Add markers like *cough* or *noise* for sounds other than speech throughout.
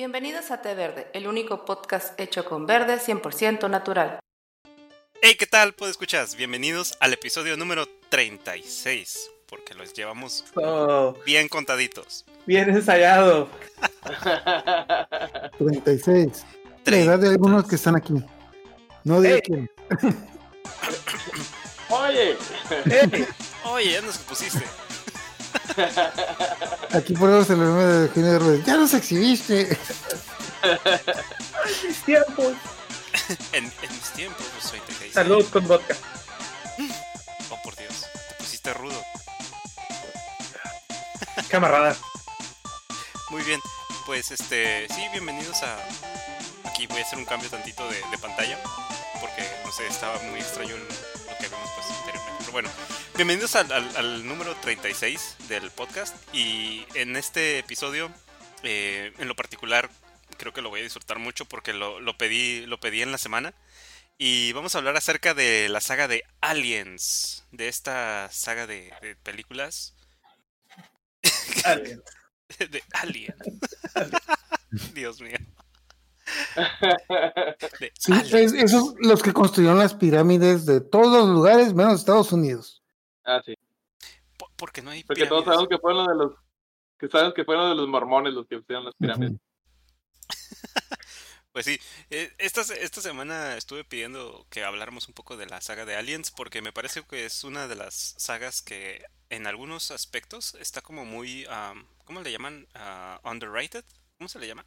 Bienvenidos a Té Verde, el único podcast hecho con verde 100% natural. Hey, ¿qué tal? ¿Puedo escuchas? Bienvenidos al episodio número 36, porque los llevamos Oh, bien contaditos. bien ensayado. *laughs* 36. La edad de algunos que están aquí. No diré Ey. quién. Oye, Ey, Oye, ya nos pusiste. Aquí se le ve de Eugenio Derbez. Ya los exhibiste. *laughs* mis tiempos. En, en mis tiempos, los 36. Salud con vodka. Oh, por Dios, te pusiste rudo. Camarada. Muy bien, pues este, sí, bienvenidos a... Aquí voy a hacer un cambio tantito de, de pantalla, porque, no sé, estaba muy extraño el- bueno, bienvenidos al, al- al número 36 del podcast, y en este episodio, eh, en lo particular, creo que lo voy a disfrutar mucho porque lo, lo pedí, lo pedí en la semana. Y vamos a hablar acerca de la saga de Aliens, de esta saga de, de películas Alien. *laughs* de Alien. *laughs* Dios mío. De Sí, es- esos los que construyeron las pirámides de todos los lugares, menos Estados Unidos. ah, sí, Po- Porque no hay porque todos pirámides. sabemos que fueron los de los, que sabemos que fueron de los mormones los que hicieron las pirámides. *laughs* Pues sí, eh, esta, se- esta semana estuve pidiendo que habláramos un poco de la saga de Aliens porque me parece que es una de las sagas que en algunos aspectos está como muy, am, ¿cómo le llaman? Ah, underrated. ¿Cómo se le llama?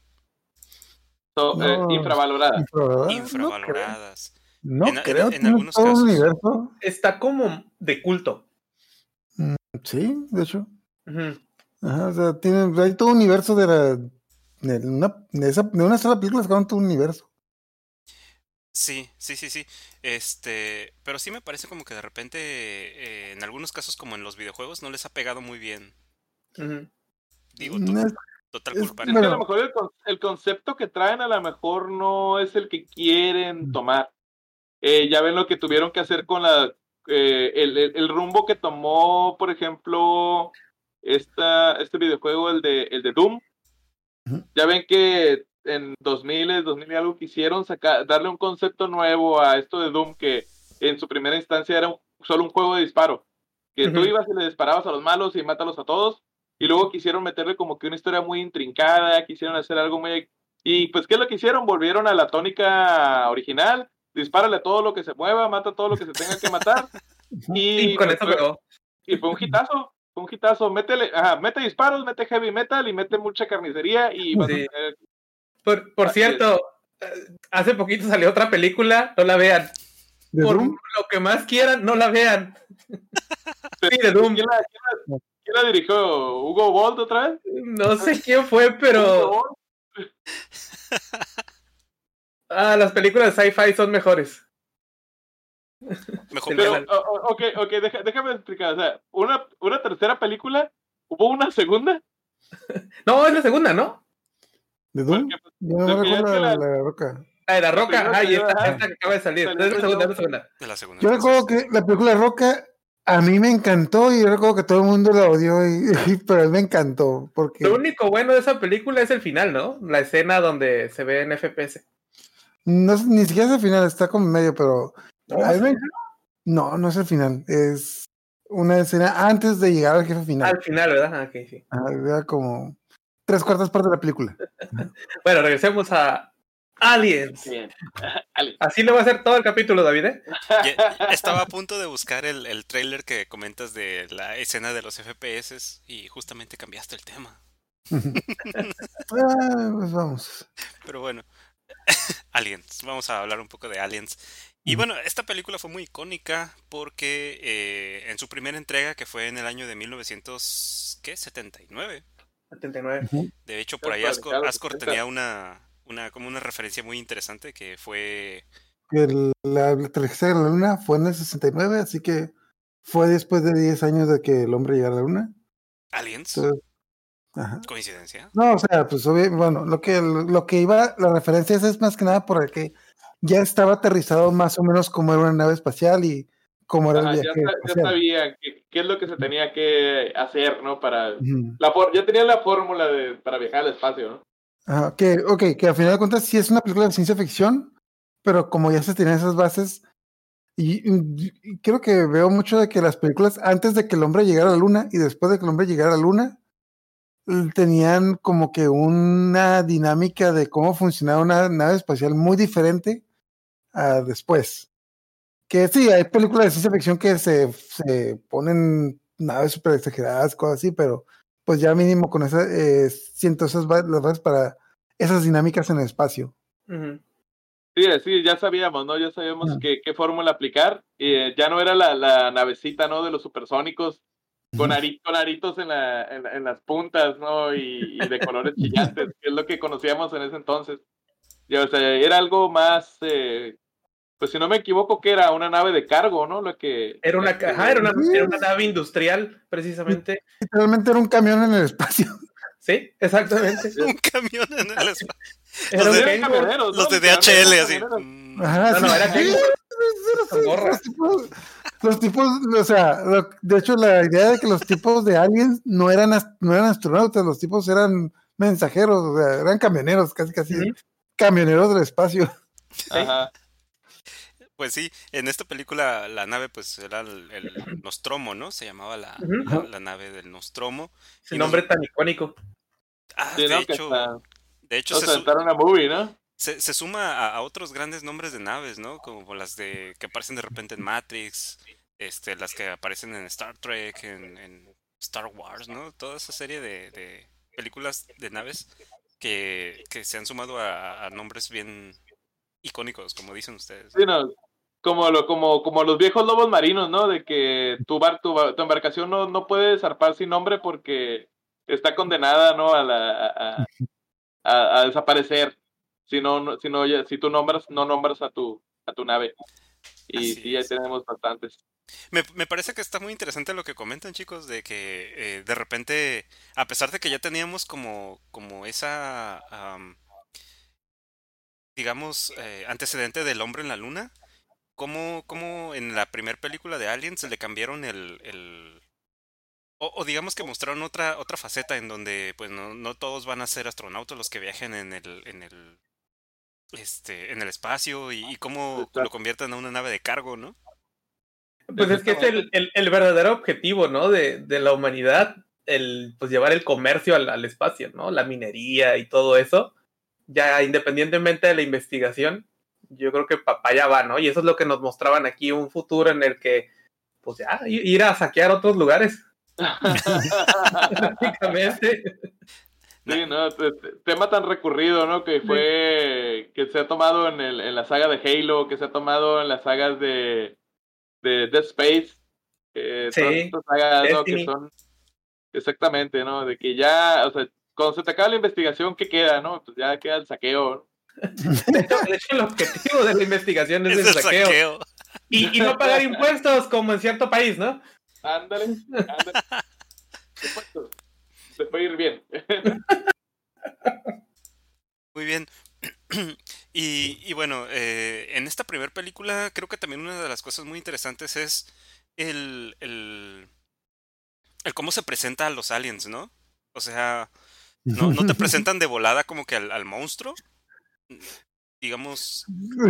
So, eh, No. infravalorada. Infravalorada, No Infravaloradas. creo, no En- creo, algunos todo casos. universo. Está como de culto. Sí, de hecho. Ajá, o sea, tiene, hay todo un universo de la. De una, de esa- de una sola película sacaron todo un universo. Sí, sí, sí, sí. Este, pero sí me parece como que de repente, eh, en algunos casos como en los videojuegos, no les ha pegado muy bien. Digo, es- total es- culpa. Es que a lo mejor el, con- el concepto que traen a lo mejor no es el que quieren tomar. Eh, ya ven lo que tuvieron que hacer con la eh, el, el- el rumbo que tomó, por ejemplo, esta, este videojuego, el de, el de Doom. Ya ven que en 2000, 2000 y algo quisieron sacar, darle un concepto nuevo a esto de Doom que en su primera instancia era un- solo un juego de disparo. Que tú ibas y le disparabas a los malos y mátalos a todos. Y luego quisieron meterle como que una historia muy intrincada, quisieron hacer algo muy... Y pues, ¿qué es lo que hicieron? Volvieron a la tónica original, dispárale a todo lo que se mueva, mata a todo lo que se tenga que matar. *laughs* y, Y con pues, eso pegó. y fue un hitazo, fue un hitazo. Métele, ajá, mete disparos, mete heavy metal y mete mucha carnicería y vas a tener- Por, por Así cierto, eh, hace poquito salió otra película, no la vean. ¿De Por Doom? lo que más quieran, no la vean. *laughs* Sí, de Doom. ¿Quién la, quién la- quién la dirigió? ¿Hugo Bolt otra vez? No sé quién fue, ¿Hugo pero Bolt? *laughs* ah, las películas de sci-fi son mejores. Mejor, Pero, ok, ok, deja- déjame explicar. O sea, una, una tercera película, ¿hubo una segunda? *laughs* No, es la segunda, ¿no? ¿De? Porque, pues, Yo no recuerdo la, la- la roca. La de la roca. primera Ah, y esta, esta que acaba de salir. Salió Es la segunda, es la segunda. de la segunda. Yo recuerdo entonces. que la película Roca a mí me encantó y yo recuerdo que todo el mundo la odió, *laughs* y, pero a mí me encantó. Porque Lo único bueno de esa película es el final, ¿no? La escena donde se ve en FPS. no ni siquiera es el final, está como en medio, pero No, a mí me- no, no es el final, es una escena antes de llegar al jefe final. Al final, ¿verdad? Ah, ok, sí. Ajá, Era como tres cuartas partes de la película. *laughs* Bueno, regresemos a Aliens. Bien. *laughs* Así le va a hacer todo el capítulo, David, ¿eh? Ya- estaba a punto de buscar el, el trailer que comentas de la escena de los FPS y justamente cambiaste el tema. *laughs* Ah, pues vamos. Pero bueno, *laughs* Aliens, vamos a hablar un poco de Aliens. Y bueno, esta película fue muy icónica porque eh, en su primera entrega, que fue en el año de 1979, 79. de hecho por ahí Ascor, cada Ascor 70. tenía una, una, como una referencia muy interesante que fue El- la, la tercera de la luna fue en el 69, así que fue después de 10 años de que el hombre llegara a la luna. Aliens. Entonces, ajá. Coincidencia. No, o sea, pues obvio- bueno, lo que, lo que iba, la referencia es más que nada porque ya estaba aterrizado más o menos como era una nave espacial y como era Ajá, el ya, viaje ya espacial. sabía qué, es lo que se tenía que hacer, ¿no? Para Ujú. la for- ya tenía la fórmula de para viajar al espacio, ¿no? Ajá, que, ok, que al final de cuentas sí es una película de ciencia ficción, pero como ya se tienen esas bases, y, creo que veo mucho de que las películas antes de que el hombre llegara a la luna y después de que el hombre llegara a la luna, tenían como que una dinámica de cómo funcionaba una nave espacial muy diferente a después. Que sí, hay películas de ciencia ficción que se, se ponen naves súper exageradas, cosas así, pero pues ya mínimo con esa, eh, siento esas las bases para esas dinámicas en el espacio. Sí, sí, ya sabíamos, ¿no? Ya sabíamos Ah. qué, qué fórmula aplicar. Eh, ya no era la, la navecita, ¿no? De los supersónicos con, ari- con aritos en, la, en, la- en las puntas, ¿no? Y, y de colores *laughs* chillantes, que es lo que conocíamos en ese entonces. Ya, o sea, era algo más, eh, pues si no me equivoco, que era una nave de cargo, ¿no? Lo que... Era una, ajá, era una, Sí. era una nave industrial, precisamente. Literalmente era un camión en el espacio. *laughs* Sí, exactamente. *laughs* Un camión en el espacio. Los de- camioneros, Los ¿no? de DHL, así. Mm. Ajá, No, no, era Sí. Los tipos, los tipos, o sea, lo- de hecho la idea de que los tipos de aliens no eran, no eran astronautas, los tipos eran mensajeros, o sea, eran camioneros, casi casi camioneros del espacio. Ajá. Pues sí, en esta película la nave pues era el, el Nostromo, ¿no? Se llamaba la, la, la nave del Nostromo. Ese nombre tan icónico. Ah, Sí, de hecho, de hecho se, su- una movie, ¿no? se, se suma a, a otros grandes nombres de naves, ¿no? Como las de que aparecen de repente en Matrix, este, las que aparecen en Star Trek, en, en Star Wars, ¿no? Toda esa serie de, de películas de naves que, que se han sumado a, a nombres bien icónicos, como dicen ustedes. Sí, no, como, lo, como, como los viejos lobos marinos, ¿no? De que tu, bar, tu, tu embarcación no, no puede zarpar sin nombre porque está condenada, ¿no? A, la, a, a- a desaparecer. Si no, si, no, ya- si tú nombras, no nombras a tu, a tu nave. Y sí, es. tenemos bastantes. Me, me parece que está muy interesante lo que comentan, chicos, de que eh, de repente, a pesar de que ya teníamos como, como esa, am, digamos, eh, antecedente del hombre en la luna, como, como en la primera película de Aliens le cambiaron el, el o, o digamos que mostraron otra, otra faceta en donde pues no, no todos van a ser astronautas los que viajen en el, en el, este, en el espacio y, y cómo lo convierten a una nave de cargo, ¿no? Pues es que es el, el- el verdadero objetivo, ¿no? De, de la humanidad, el pues llevar el comercio al, al espacio, ¿no? La minería y todo eso. Ya independientemente de la investigación, yo creo que para allá va, ¿no? Y eso es lo que nos mostraban aquí, un futuro en el que, pues ya, ir a saquear otros lugares, *laughs* prácticamente. Sí, ¿no? Te- te- Tema tan recurrido, ¿no? Que fue, que se ha tomado en, el, en la saga de Halo, que se ha tomado en las sagas de, de Dead Space. eh, Sí, todas estas sagas, ¿no? Que son, exactamente, ¿no? De que ya, o sea, cuando se te acaba la investigación, ¿qué queda, no? Pues ya queda el saqueo. *laughs* De hecho, el objetivo de la investigación es, Es el saqueo. saqueo. Y, y no pagar impuestos como en cierto país, ¿no? Ándale, ándale. *laughs* Se puede ir bien. Muy bien. *clears throat* Y, y bueno, eh, en esta primera película creo que también una de las cosas muy interesantes es el, el, el cómo se presenta a los aliens, ¿no? O sea, no, no te *laughs* presentan de volada como que al, al monstruo. Digamos, mm,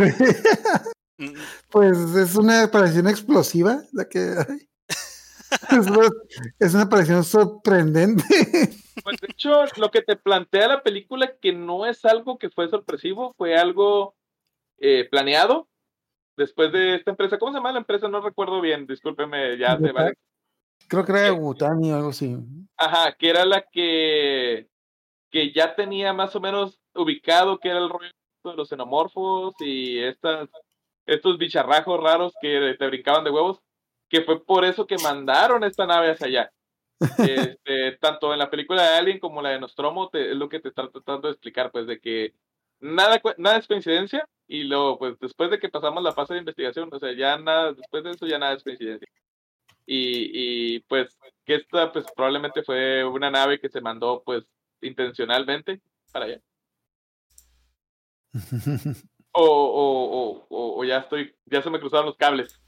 *laughs* pues es una aparición explosiva la que hay. *laughs* Es, una- es una aparición sorprendente. *laughs* Pues de hecho, lo que te plantea la película que no es algo que fue sorpresivo, fue algo eh, planeado. Después de esta empresa, ¿cómo se llama la empresa? No recuerdo bien, discúlpeme, ya se vale. Creo que era de Gutani o algo así. Ajá, que era la que, que ya tenía más o menos ubicado que era el rollo de los xenomorfos y estas, estos bicharrajos raros que te brincaban de huevos, que fue por eso que mandaron esta nave hacia allá. *laughs* Este, tanto en la película de Alien como la de Nostromo te- es lo que te está tratando de explicar, pues de que nada, nada es coincidencia y luego, pues después de que pasamos la fase de investigación, o sea, ya nada, después de eso ya nada es coincidencia. Y, y pues que esta pues probablemente fue una nave que se mandó pues intencionalmente para allá. O, o, o, o, ya estoy, ya se me cruzaron los cables.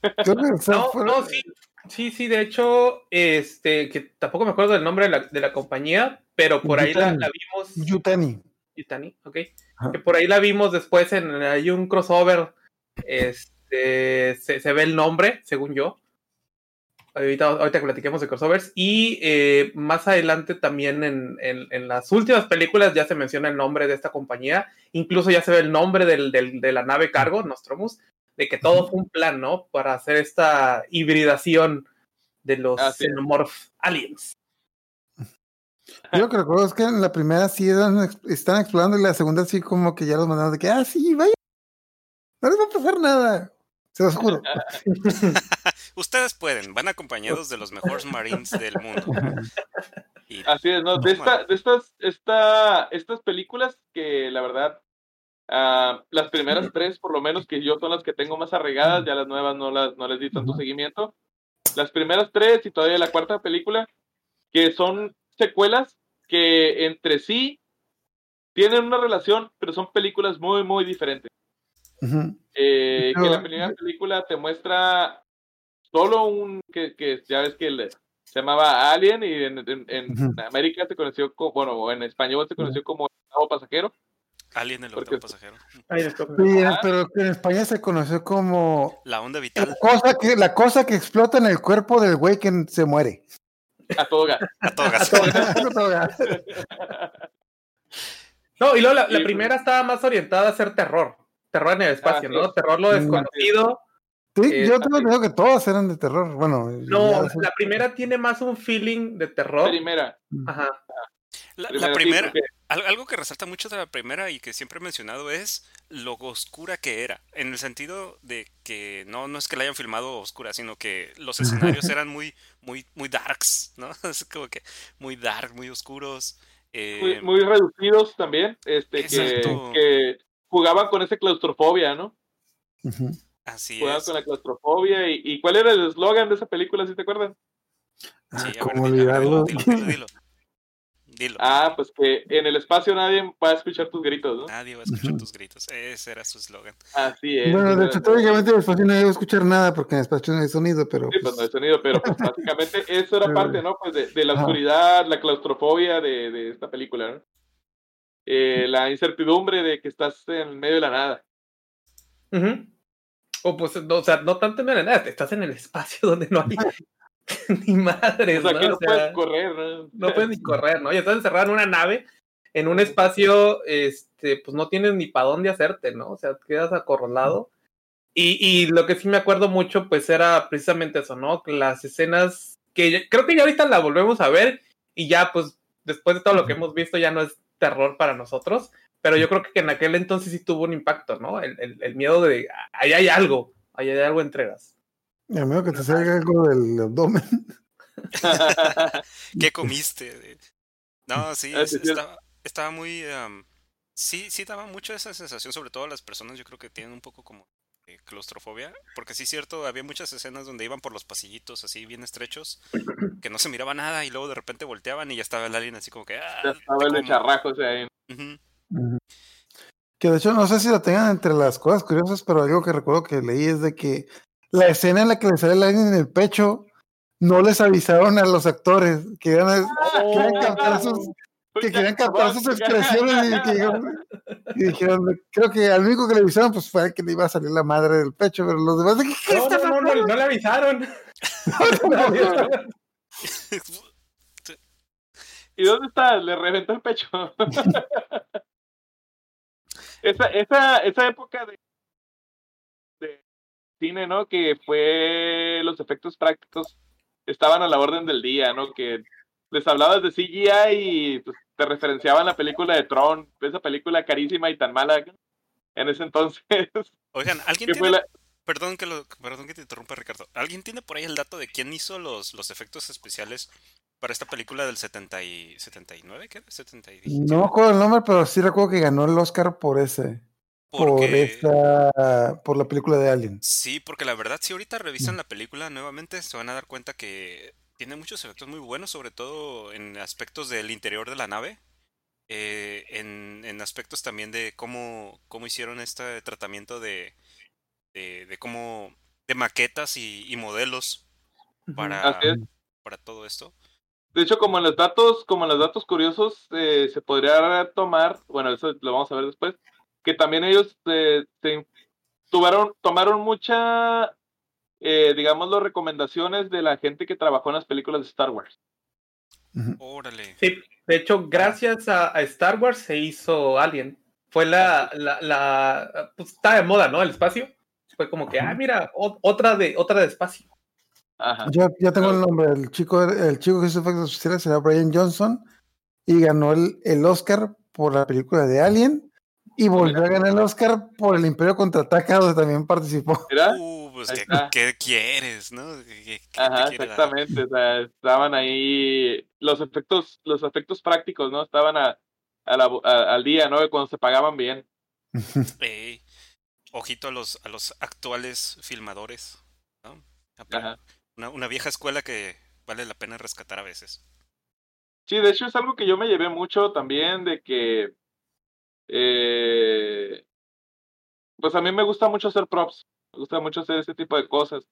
No, no, sí, sí, sí, de hecho, este, que tampoco me acuerdo del nombre de la, de la compañía, pero por ahí la, vimos. Yutani. Yutani, ok. Ajá. Que por ahí la vimos después en hay un crossover. Este se, se ve el nombre, según yo. Ahorita, ahorita que platiquemos de crossovers. Y eh, más adelante también en, en- en las últimas películas ya se menciona el nombre de esta compañía. Incluso ya se ve el nombre del, del- de la nave cargo, Nostromus. De que todo fue un plan, ¿no? Para hacer esta hibridación de los es. Xenomorph Aliens. Yo lo que recuerdo es que en la primera sí eran, están explorando y la segunda sí como que ya los mandaron de que, ah, sí, vaya. No les va a pasar nada. Se los juro. *laughs* Ustedes pueden, van acompañados de los mejores marines del mundo. Y Así es, ¿no? De, esta, de estas, esta, estas películas que la verdad, ah, las primeras tres por lo menos que yo son las que tengo más arraigadas, ya las nuevas no, las, no les di tanto seguimiento. Las primeras tres y todavía la cuarta película, que son secuelas que entre sí tienen una relación, pero son películas muy, muy diferentes. Eh, que la primera película te muestra solo un que, que ya ves que le- se llamaba Alien y en, en-. América se conoció como, bueno, en español se conoció como El octavo pasajero. Alien el octavo pasajero. Sí, pero en España se conoció como La onda la vital cosa que, la cosa que explota en el cuerpo del güey que se muere. A todo gas. a todo gas. *laughs* No, y luego la, la primera estaba más orientada a ser terror. Terror en el espacio, Así ¿no? Terror lo Mm. desconocido. Sí, Eh, yo tengo entendido que todas eran de terror. Bueno, No, la primera tiene más un feeling de terror. Primera. Ajá. La, la primera, sí, porque- algo que resalta mucho de la primera y que siempre he mencionado es lo oscura que era. En el sentido de que no, no es que la hayan filmado oscura, sino que los *laughs* escenarios eran muy, muy, muy darks, ¿no? *laughs* Es como que muy dark, muy oscuros. eh, muy, muy reducidos también, este, que, jugaban con esa claustrofobia, ¿no? Ujú. Así Jugaban es. con la claustrofobia. ¿Y, y cuál era el eslogan de esa película, si te acuerdas? Ah, Sí, ¿Cómo ver, olvidarlo? Dilo, dilo, dilo. Dilo. Ah, pues que en el espacio nadie va a escuchar tus gritos, ¿no? Nadie va a escuchar tus gritos. Ese era su eslogan. Así es. Bueno, de hecho, técnicamente en el espacio no iba a escuchar nada porque en el espacio no hay sonido, pero Sí, pues no hay sonido, pero pues, *laughs* básicamente eso era parte, ¿no? Pues de, de la oscuridad, la claustrofobia de, de esta película, ¿no? Eh, la incertidumbre de que estás en medio de la nada. Ujú. O pues, no, o sea, no tanto en el nada, estás en el espacio donde no hay *laughs* ni madres, O sea, ¿no? que no O sea, puedes correr, ¿no? no puedes ni correr, ¿no? Y estás encerrado en una nave, en un espacio, este, pues no tienes ni para dónde hacerte, ¿no? O sea, quedas acorralado. Y, y lo que sí me acuerdo mucho, pues era precisamente eso, ¿no? Las escenas que creo que ya ahorita la volvemos a ver y ya, pues, después de todo lo que hemos visto, ya no es terror para nosotros. Pero yo creo que en aquel entonces sí tuvo un impacto, ¿no? El, el- el miedo de, ahí hay algo, ahí hay algo entre las. a menos que te salga algo del abdomen. *laughs* ¿Qué comiste? No, sí, Ah, sí, estaba, estaba muy... am, sí, sí daba mucho esa sensación, sobre todo las personas yo creo que tienen un poco como eh, claustrofobia, porque sí es cierto, había muchas escenas donde iban por los pasillitos así bien estrechos, que no se miraba nada y luego de repente volteaban y ya estaba el alien así como que... Ya Ah, estaba el como". charrajo, o sea, Ujú. Ujú. Que de hecho no sé si lo tengan entre las cosas curiosas, pero algo que recuerdo que leí es de que la escena en la que le sale el alien en el pecho no les avisaron a los actores que querían, querían captar sus, que querían captar sus expresiones y, que dijeron- y *laughs* dijeron, creo que al único que le avisaron pues fue que le iba a salir la madre del pecho, pero los demás de que ¿qué No, está no, no, no le avisaron. *laughs* *laughs* ¿Y dónde está? Le reventó el pecho. Esa, esa, esa época de, de cine, ¿no? Que fue los efectos prácticos estaban a la orden del día, ¿no? Que les hablabas de CGI y pues, te referenciaban la película de Tron, esa película carísima y tan mala en ese entonces. Oigan, ¿alguien tiene... la, Perdón que, lo, perdón que te interrumpa, Ricardo. ¿Alguien tiene por ahí el dato de quién hizo los, los efectos especiales para esta película del 70 y, 79? ¿Qué? 70 y- No me acuerdo el nombre, pero sí recuerdo que ganó el Oscar por ese, por esa, por la película de Alien. Sí, porque la verdad, si ahorita revisan la película nuevamente, se van a dar cuenta que tiene muchos efectos muy buenos, sobre todo en aspectos del interior de la nave, eh, en, en aspectos también de cómo, cómo hicieron este tratamiento de, de, de cómo, de maquetas y, y modelos para, para todo esto. De hecho, como en los datos, como en los datos curiosos, eh, se podría tomar, bueno, eso lo vamos a ver después, que también ellos eh, se tuvieron, tomaron mucha, eh, digamos, las recomendaciones de la gente que trabajó en las películas de Star Wars. Órale. Sí, de hecho, gracias a, a Star Wars se hizo Alien. Fue la, la, la pues está de moda, ¿no? El espacio. Fue como que, ah, mira, o- otra de, otra de espacio. Ajá. Ya, ya tengo el nombre. El chico, el chico que hizo efectos especiales será Brian Johnson y ganó el, el Oscar por la película de Alien y volvió a ganar el Oscar por el Imperio Contraataca, donde también participó. ¿Mira? Uh, pues, ¿qué, quieres, no? ¿Qué- qué- qué te Ajá, exactamente. O sea, estaban ahí los efectos, los efectos prácticos, ¿no? Estaban a, a la- a- al día, ¿no? Cuando se pagaban bien. *laughs* Ojito a los, a los actuales filmadores, Ajá. Una, una vieja escuela que vale la pena rescatar a veces. Sí, de hecho es algo que yo me llevé mucho también de que, eh, pues a mí me gusta mucho hacer props, me gusta mucho hacer ese tipo de cosas.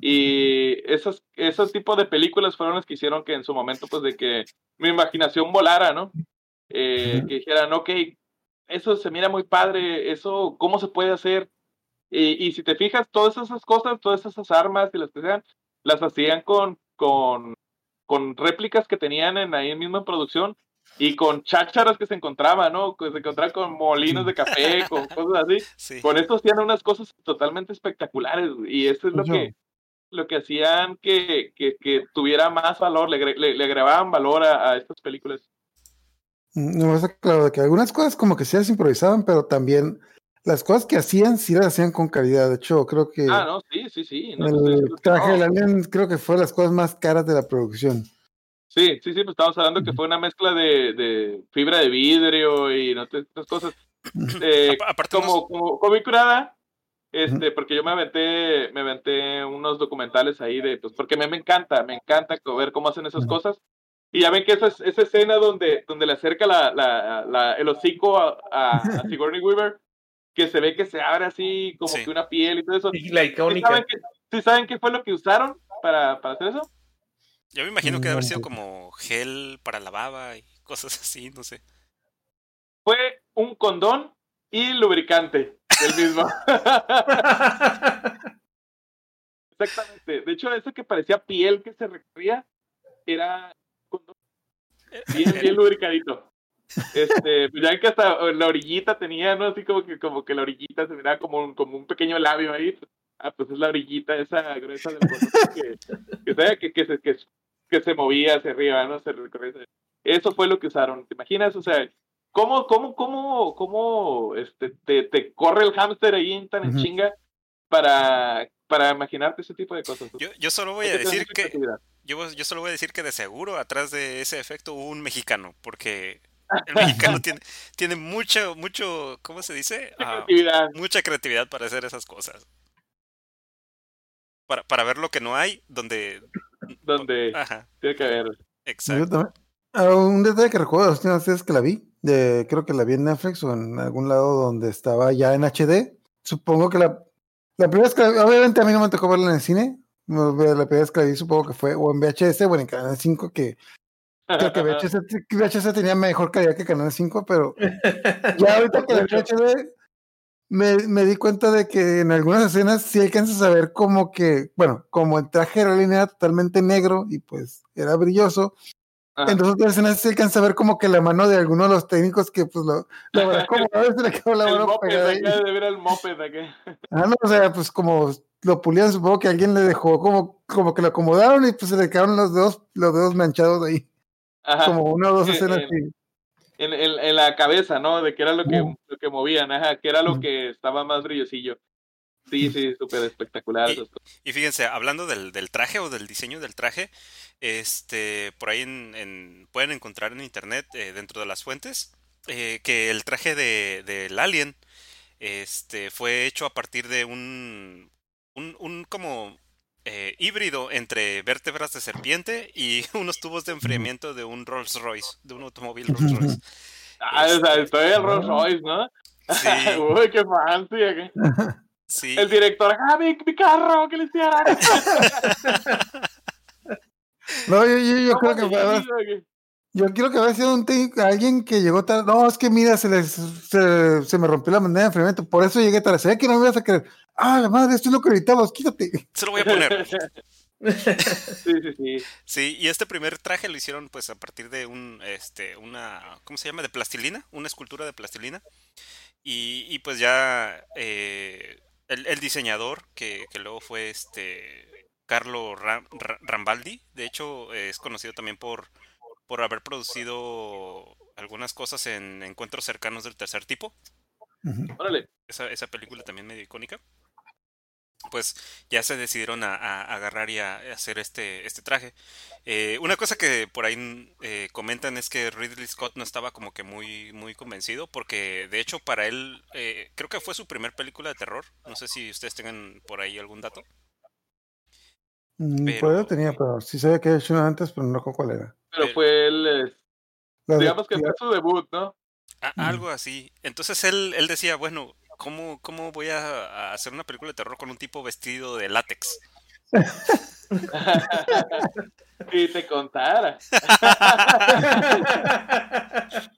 Y esos, esos tipos de películas fueron las que hicieron que en su momento, pues de que mi imaginación volara, ¿no? Eh, que dijeran, ok, eso se mira muy padre, eso, ¿cómo se puede hacer? Y, y si te fijas, todas esas cosas, todas esas armas y las que sean, las hacían con, con, con réplicas que tenían en ahí mismo en producción y con chácharas que se encontraban, ¿no? Que se encontraban con molinos de café, *laughs* con cosas así. Sí. Con esto hacían unas cosas totalmente espectaculares y eso es lo que lo que hacían que, que, que tuviera más valor, le, le, le agregaban valor a, a estas películas. No me está claro que algunas cosas como que sí las improvisaban, pero también las cosas que hacían sí las hacían con calidad. De hecho, creo que Ah, no, sí, sí, sí. no el traje no. del Alien creo que fue de las cosas más caras de la producción. Sí, sí, sí, pues estamos hablando que fue una mezcla de, de fibra de vidrio y no te- otras cosas. Eh, Apa- aparte nos- como, como, como vi curada, este, porque yo me aventé, me aventé unos documentales ahí de, pues, porque a mí me encanta, me encanta ver cómo hacen esas cosas. Y ya ven que esa, es- esa escena donde, donde le acerca la, la, la- el hocico a, a, a *laughs* Sigourney Weaver, que se ve que se abre así como Sí. que una piel y todo eso. Y la ¿Sí saben, qué, sí saben qué fue lo que usaron para, para hacer eso? Yo me imagino que debe haber sido pues. como gel para la baba y cosas así, no sé. Fue un condón y lubricante del mismo. *laughs* *laughs* Exactamente. De hecho, eso que parecía piel que se recorría era condón bien, bien lubricadito. Este, pues ya que hasta la orillita tenía, ¿no? Así como que, como que la orillita se miraba como un, como un pequeño labio ahí. Ah, pues es la orillita esa gruesa del que, que, que, que se, que, que se movía hacia arriba, ¿no? Se recorría. Eso fue lo que usaron. ¿Te imaginas? O sea, ¿cómo, cómo, cómo, cómo este, te, te corre el hámster ahí en tan en Ujú. chinga para, para imaginarte ese tipo de cosas? Yo, yo solo voy a decir que yo, yo solo voy a decir que de seguro atrás de ese efecto hubo un mexicano, porque *laughs* el mexicano tiene tiene mucho mucho ¿cómo se dice? Mucha Ah, creatividad. mucha creatividad para hacer esas cosas. Para, para ver lo que no hay, donde donde ajá, tiene que haber. Exacto. Ah, un detalle que recuerdo las últimas veces que la vi, de, creo que la vi en Netflix o en algún lado donde estaba ya en HD. Supongo que la, la primera vez que la vi- obviamente a mí no me tocó verla en el cine. La primera vez que la vi supongo que fue o en VHS o en Canal 5, que creo que VHS, *laughs* VHS tenía mejor calidad que Canal 5, pero *laughs* ya ahorita que HD me, me di cuenta de que en algunas escenas sí alcanzas a ver como que, bueno, como el traje de era totalmente negro y pues era brilloso, Ajá. en dos otras escenas se alcanza a ver como que la mano de alguno de los técnicos que pues lo, lo *laughs* como a veces le quedó la mano pegada ahí. de ver el moped acá. Ah, no, o sea, pues como lo pulían, supongo que alguien le dejó como, como que lo acomodaron y pues se le quedaron los dedos, los dedos manchados ahí, Ajá. como una o dos escenas así. En, en, en la cabeza, ¿no? De que era lo que, lo que movían, ajá, que era lo que estaba más brillosillo. Sí, sí, súper espectacular. Y fíjense, hablando del, del traje o del diseño del traje, este, por ahí en, en- pueden encontrar en internet, eh, dentro de las fuentes, eh, que el traje de, del alien, este, fue hecho a partir de un, un, un como eh, híbrido entre vértebras de serpiente y *laughs* unos tubos de enfriamiento de un Rolls Royce, de un automóvil Rolls Royce. Ah, o sea, estoy el Rolls Royce, ¿no? Sí, *laughs* Uy, qué fancy. sí. El director, ah, mi, mi carro, ¿qué le hicieron? *laughs* No, yo, yo, yo creo que fue. Yo quiero que haya sido un alguien que llegó tarde. No, es que mira, se, les, se, se me rompió la manera de enfriamiento. Por eso llegué tarde. Se que no me ibas a creer. Ah, la madre, esto es lo que quítate. Se lo voy a poner. *laughs* sí, sí, sí. Sí, y este primer traje lo hicieron pues a partir de un, este, una, ¿cómo se llama? De plastilina, una escultura de plastilina. Y, y pues ya eh, el, el, diseñador, que, que, luego fue este Carlo Ram, Rambaldi, de hecho es conocido también por por haber producido algunas cosas en encuentros cercanos del tercer tipo. Órale. Esa, esa película también medio icónica. Pues ya se decidieron a, a agarrar y a, hacer este, este traje. Eh, una cosa que por ahí eh, comentan es que Ridley Scott no estaba como que muy, muy convencido, porque de hecho para él eh, creo que fue su primer película de terror. No sé si ustedes tengan por ahí algún dato. Mm, pero... Pues tenía, pero sí sabía que había hecho antes, pero no recuerdo cuál era. Pero fue el. digamos que fue su debut, ¿no? A, algo así. Entonces él, él decía, bueno, ¿cómo, ¿cómo voy a, hacer una película de terror con un tipo vestido de látex? *laughs* y te contara. *laughs*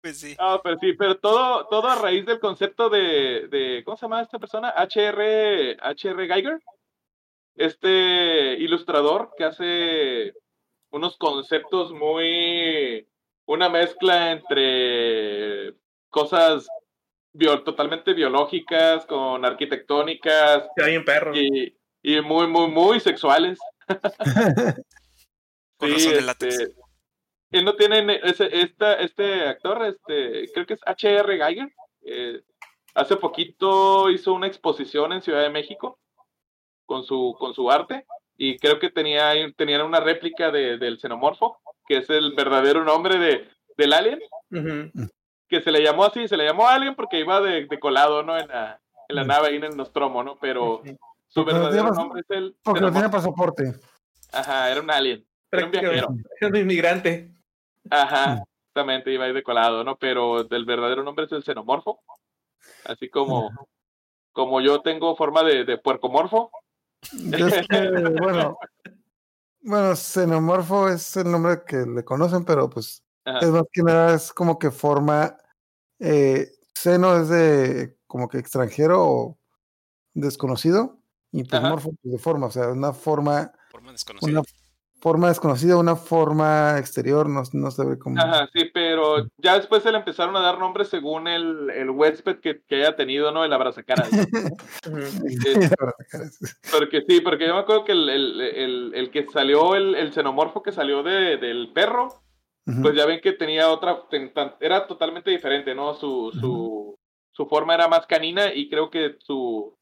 pues sí. Ah, pero sí, pero todo, todo a raíz del concepto de, de ¿cómo se llama esta persona? HR, HR Geiger este ilustrador que hace unos conceptos muy, una mezcla entre cosas bio, totalmente biológicas con arquitectónicas hay un perro. Y, y, muy, muy, muy sexuales. *laughs* sí, este, él no tiene ese, esta, este actor, este, creo que es H.R. Geiger. Eh, hace poquito hizo una exposición en Ciudad de México con su, con su arte y creo que tenía, tenían una réplica de, del xenomorfo, que es el verdadero nombre de, del alien, que se le llamó así, se le llamó alien porque iba de, de colado, ¿no? En la, en la nave ahí en el Nostromo, ¿no? Pero su verdadero nombre es el... Porque no tiene pasaporte. Ajá, era un alien. Era un viajero. Era un inmigrante. Ajá, exactamente, iba ahí de colado, ¿no? Pero el verdadero nombre es el xenomorfo. Así como, como yo tengo forma de, de puercomorfo, *laughs* bueno, bueno, xenomorfo es el nombre que le conocen, pero pues Ajá. es más que nada, es como que forma, eh, seno es de como que extranjero o desconocido, y pues Ajá. morfo pues, de forma, o sea, una forma, forma desconocida. una forma desconocida, una forma exterior, no, no se ve como... Ajá, sí, pero ya después se le empezaron a dar nombres según el, el huésped que, que haya tenido, ¿no? El abrazacaras. *laughs* porque sí, porque yo me acuerdo que el, el, el, el que salió, el, el xenomorfo que salió de, del perro, uh -huh. pues ya ven que tenía otra, era totalmente diferente, ¿no? Su, su, uh -huh. su forma era más canina y creo que su,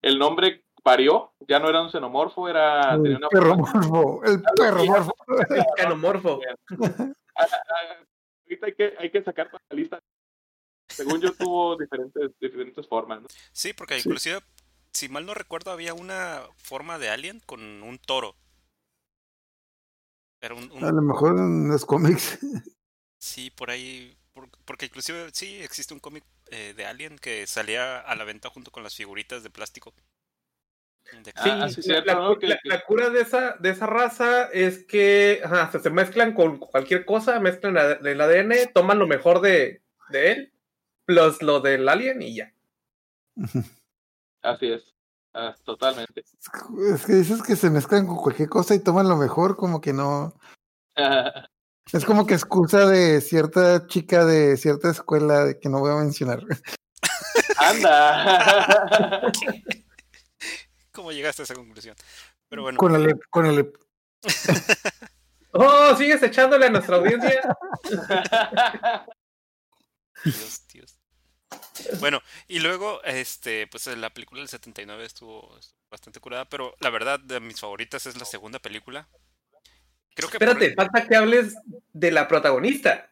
el nombre varió, ya no era un xenomorfo, era... El una perro morfo, el perro morfo. El canomorfo. *laughs* Ahorita hay que, hay que sacar toda la lista. Según yo tuvo diferentes, diferentes formas, ¿no? Sí, porque inclusive, sí. si mal no recuerdo, había una forma de alien con un toro. Era un, un... A lo mejor en los cómics. Sí, por ahí, porque inclusive sí existe un cómic eh, de Alien que salía a la venta junto con las figuritas de plástico. Sí, ah, sí la, la, la, la, cura de esa, de esa raza es que ajá, se, se, mezclan con cualquier cosa, mezclan el ADN, toman lo mejor de, de él, plus lo del alien y ya. *laughs* Así es, ah, totalmente. Es que dices que se mezclan con cualquier cosa y toman lo mejor, como que no. *laughs* es como que excusa de cierta chica de cierta escuela de que no voy a mencionar. Anda. *laughs* cómo llegaste a esa conclusión. Pero bueno. Con el, con el... *laughs* oh, sigues echándole a nuestra audiencia. Dios, Dios. Bueno, y luego, este, pues la película del 79 estuvo, estuvo bastante curada, pero la verdad de mis favoritas es la segunda película. Creo que Espérate, por... falta que hables de la protagonista.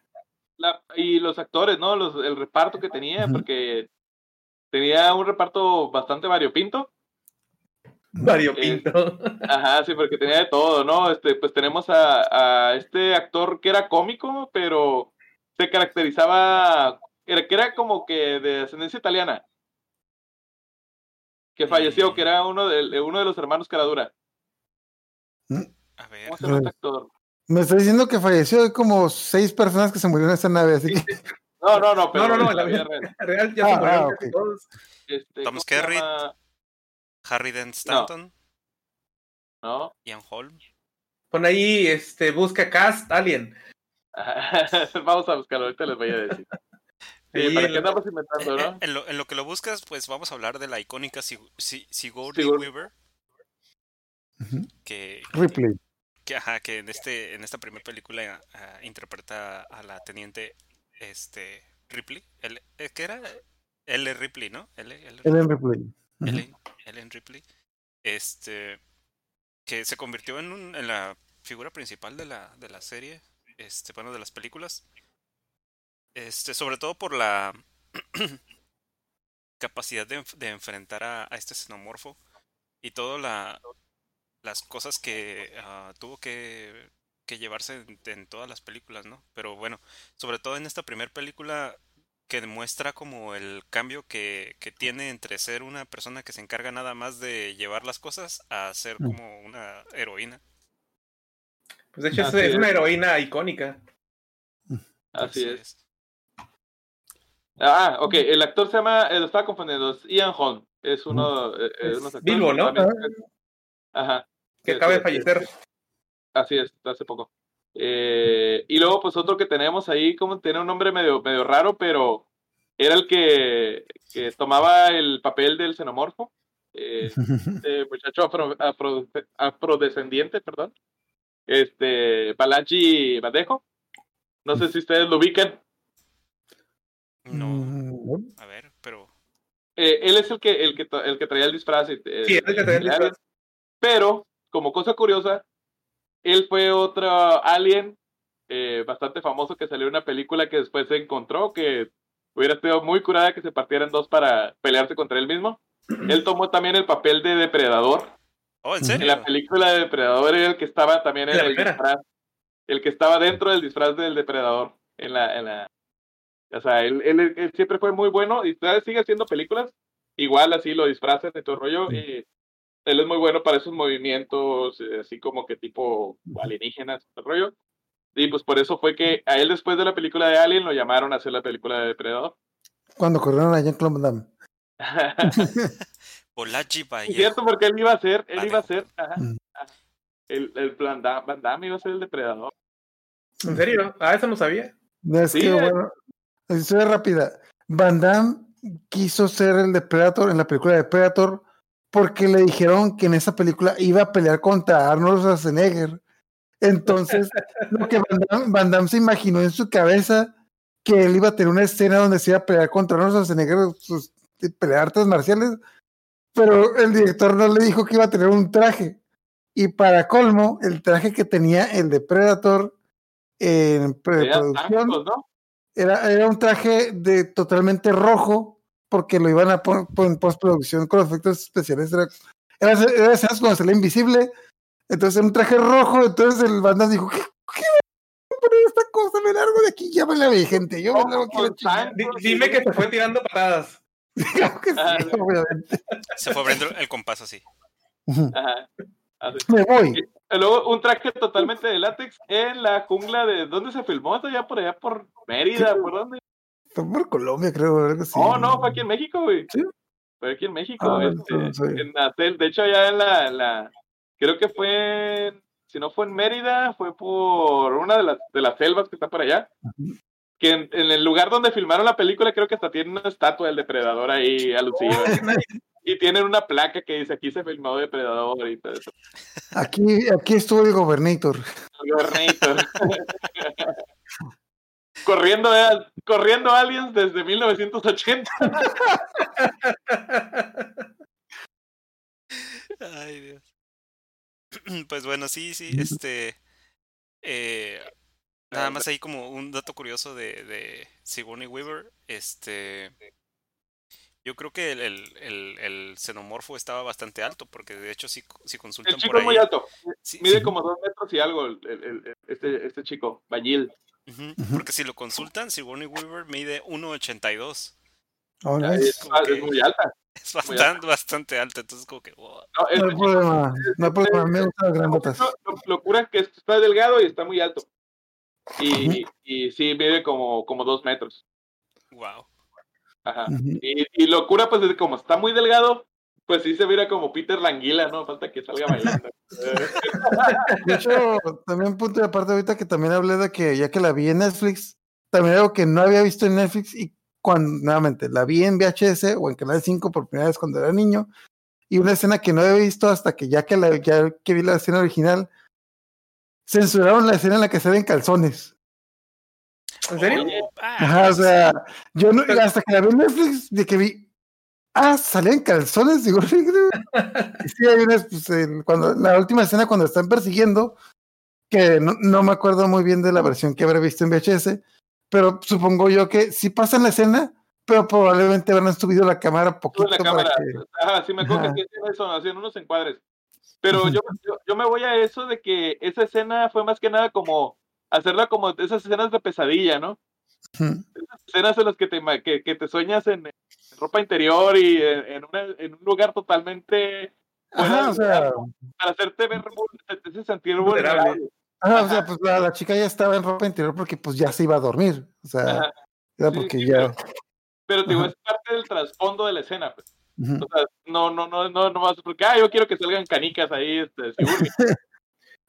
La, y los actores, ¿no? Los, el reparto que tenía, uh -huh. porque tenía un reparto bastante variopinto. *laughs* Variopinto. Eh, ajá, sí, porque tenía de todo, ¿no? Este, pues tenemos a, a, este actor que era cómico, pero se caracterizaba, era, que era como que de ascendencia italiana. Que falleció, que era uno de, uno de los hermanos Caradura. A ver. ¿Cómo se llama este actor? Me está diciendo que falleció. Hay como seis personas que se murieron en esta nave, así que. No, no, no, pero No, no, no, en la vida real. real ya Ah, se murieron ah, casi ok. todos. Este, Thomas ¿cómo se Kerry. llama? Harry Dent Stanton, No. Ian Holm. Pon ahí, este, busca cast Alien. *laughs* Vamos a buscarlo, ahorita les voy a decir. *laughs* Sí, Sí, ¿para el- qué andamos inventando, Eh, no? En lo, en lo que lo buscas, pues vamos a hablar de la icónica Sig- Si- Sigourney Sigour- Weaver, que, Ripley. que, ajá, que en este en esta primera película ah, interpreta a la teniente este Ripley, el, eh, ¿qué era? L. Ripley, ¿no? L, L- Ellen Ripley. Ellen, Ripley, este, que se convirtió en, un- en la figura principal de la, de la serie, este, bueno, de las películas, este, sobre todo por la *clears throat* capacidad de, de enfrentar a, a este xenomorfo y todas la, las cosas que ah, tuvo que, que llevarse en todas las películas, ¿no? Pero bueno, sobre todo en esta primera película que demuestra como el cambio que, que tiene entre ser una persona que se encarga nada más de llevar las cosas a ser Mm. como una heroína. Pues de hecho es, una heroína icónica. Así es. Ah, ok, el actor se llama, eh, lo estaba confundiendo, es Ian Holm, es uno, eh, eh, Es unos actores Bilbo, ¿no? también- Ajá. Que acaba de fallecer. Así es, hace poco. Eh, y luego, pues otro que tenemos ahí, como tiene un nombre medio, medio raro, pero era el que, que tomaba el papel del xenomorfo. Eh, *laughs* este muchacho afro- afro- afrodescendiente, perdón. Este, Balaji Badejo. No sé si ustedes lo ubican. No, a ver, pero Eh, él es el que, el que, el que traía el disfraz. eh, Sí, es el que traía el disfraz. Pero, como cosa curiosa, él fue otro alien eh, bastante famoso que salió en una película que después se encontró, que hubiera sido muy curada que se partieran dos para pelearse contra él mismo. Él tomó también el papel de depredador. Oh, ¿en Ujú. En serio? la película de depredador era el que estaba también en el disfraz. El que estaba dentro del disfraz del depredador. En la, en la, o sea, él, él, él siempre fue muy bueno y sigue haciendo películas. Igual así lo disfrazan de todo rollo. Y él es muy bueno para esos movimientos, eh, así como que tipo alienígenas, el rollo. Y pues por eso fue que a él después de la película de Alien lo llamaron a hacer la película de Depredador. Cuando corrieron a Jean-Claude Van Damme. *laughs* Es cierto, porque él iba a ser, él iba a ser, ajá, Mm. ajá. el, el Van Damme, Van Damme iba a ser el depredador. ¿En serio? Ah, eso no sabía. Es Sí, que, eh. bueno, historia rápida. Van Damme quiso ser el de Predator en la película de Predator porque le dijeron que en esa película iba a pelear contra Arnold Schwarzenegger. Entonces, lo que Van Damme, Van Damme se imaginó en su cabeza que él iba a tener una escena donde se iba a pelear contra Arnold Schwarzenegger, sus de pelear artes marciales, pero el director no le dijo que iba a tener un traje. Y para colmo, el traje que tenía el de Predator en preproducción ¿no? era, era un traje de totalmente rojo porque lo iban a poner en postproducción con los efectos especiales. Era, era, era escenas cuando salía invisible. Entonces era un traje rojo. Entonces el banda dijo: ¿Qué, qué voy a poner esta cosa? Me largo de aquí. Ya me la vi, gente. Yo me largo aquí. a la Con chingada". Di- tantos, dime que se fue tirando patadas. *laughs* Claro que sí, Ah, *laughs* obviamente. Se fue abriendo el compás así. Ajá. Así. Me voy. Y Luego un traje totalmente de látex en la jungla de ¿dónde se filmó? Esto ya por allá por Mérida, ¿por dónde? Fue por Colombia, creo. Algo así. Oh, no, fue aquí en México, güey. ¿Sí? Fue aquí en México. Ah, este, no sé. en de hecho, allá en la, la- creo que fue, si no fue en Mérida, fue por una de las, de las selvas que está por allá. Que en, en el lugar donde filmaron la película, creo que hasta tiene una estatua del depredador ahí *laughs* alusiva. y tienen una placa que dice aquí se filmó depredador y todo eso. Aquí, aquí estuvo el gobernator. El Gobernator. *laughs* corriendo, eh, corriendo aliens desde 1980. Ay, Dios. *clears throat* Pues bueno, sí, sí, este. eh, nada más ahí como un dato curioso de, de Sigourney Weaver. Este. Yo creo que el, el, el, el xenomorfo estaba bastante alto, porque de hecho, si, si consultan El chico por es muy alto. sí, Mide sí, como dos metros y algo el, el- el- este, este chico, Bañil. Ujú, porque si lo consultan, Sigourney Weaver mide 1.82. Oh, Es, nice. que- *laughs* es muy alta. Es bastante, bastante alta, entonces como que... wow. No, es- No hay problema, no hay problema, me gustan las grandotas. lo, lo- locura es que está delgado y está muy alto. Y, y sí, mide como, como dos metros. wow. Ajá. Y, y locura, pues, es como está muy delgado, pues sí se mira como Peter Languila, ¿no? Falta que salga bailando. *laughs* De hecho, también punto de aparte ahorita que también hablé de que ya que la vi en Netflix, también algo que no había visto en Netflix y cuando nuevamente la vi en VHS o en Canal 5 por primera vez cuando era niño y una escena que no había visto hasta que ya que la ya que vi la escena original censuraron la escena en la que salen calzones. ¿En serio? Ajá, o sea, yo no, hasta que la vi en Netflix, de que vi, ah, salían calzones, digo, *laughs* sí, hay unas, pues, cuando, la última escena cuando están persiguiendo, que no, no me acuerdo muy bien de la versión que habré visto en VHS, pero supongo yo que sí pasan la escena, pero probablemente habrán subido la cámara poquito la cámara. que... Ajá, sí me acuerdo Ajá. que hacían eso, hacían unos encuadres. Pero yo, yo, yo me voy a eso de que esa escena fue más que nada como hacerla como esas escenas de pesadilla, ¿no? Ujú. Escenas en las que te, que, que te sueñas en ropa interior y en, en, una- en un lugar totalmente Ajá, o sea, para hacerte ver, sentir Vulnerable. ajá, o sea, pues la, la chica ya estaba en ropa interior porque pues ya se iba a dormir, o sea, Ajá. era porque sí, ya... Pero digo, es parte del trasfondo de la escena, pues. O sea, no, no, no, no, no más porque, ah, yo quiero que salgan canicas ahí, este, seguro. *laughs*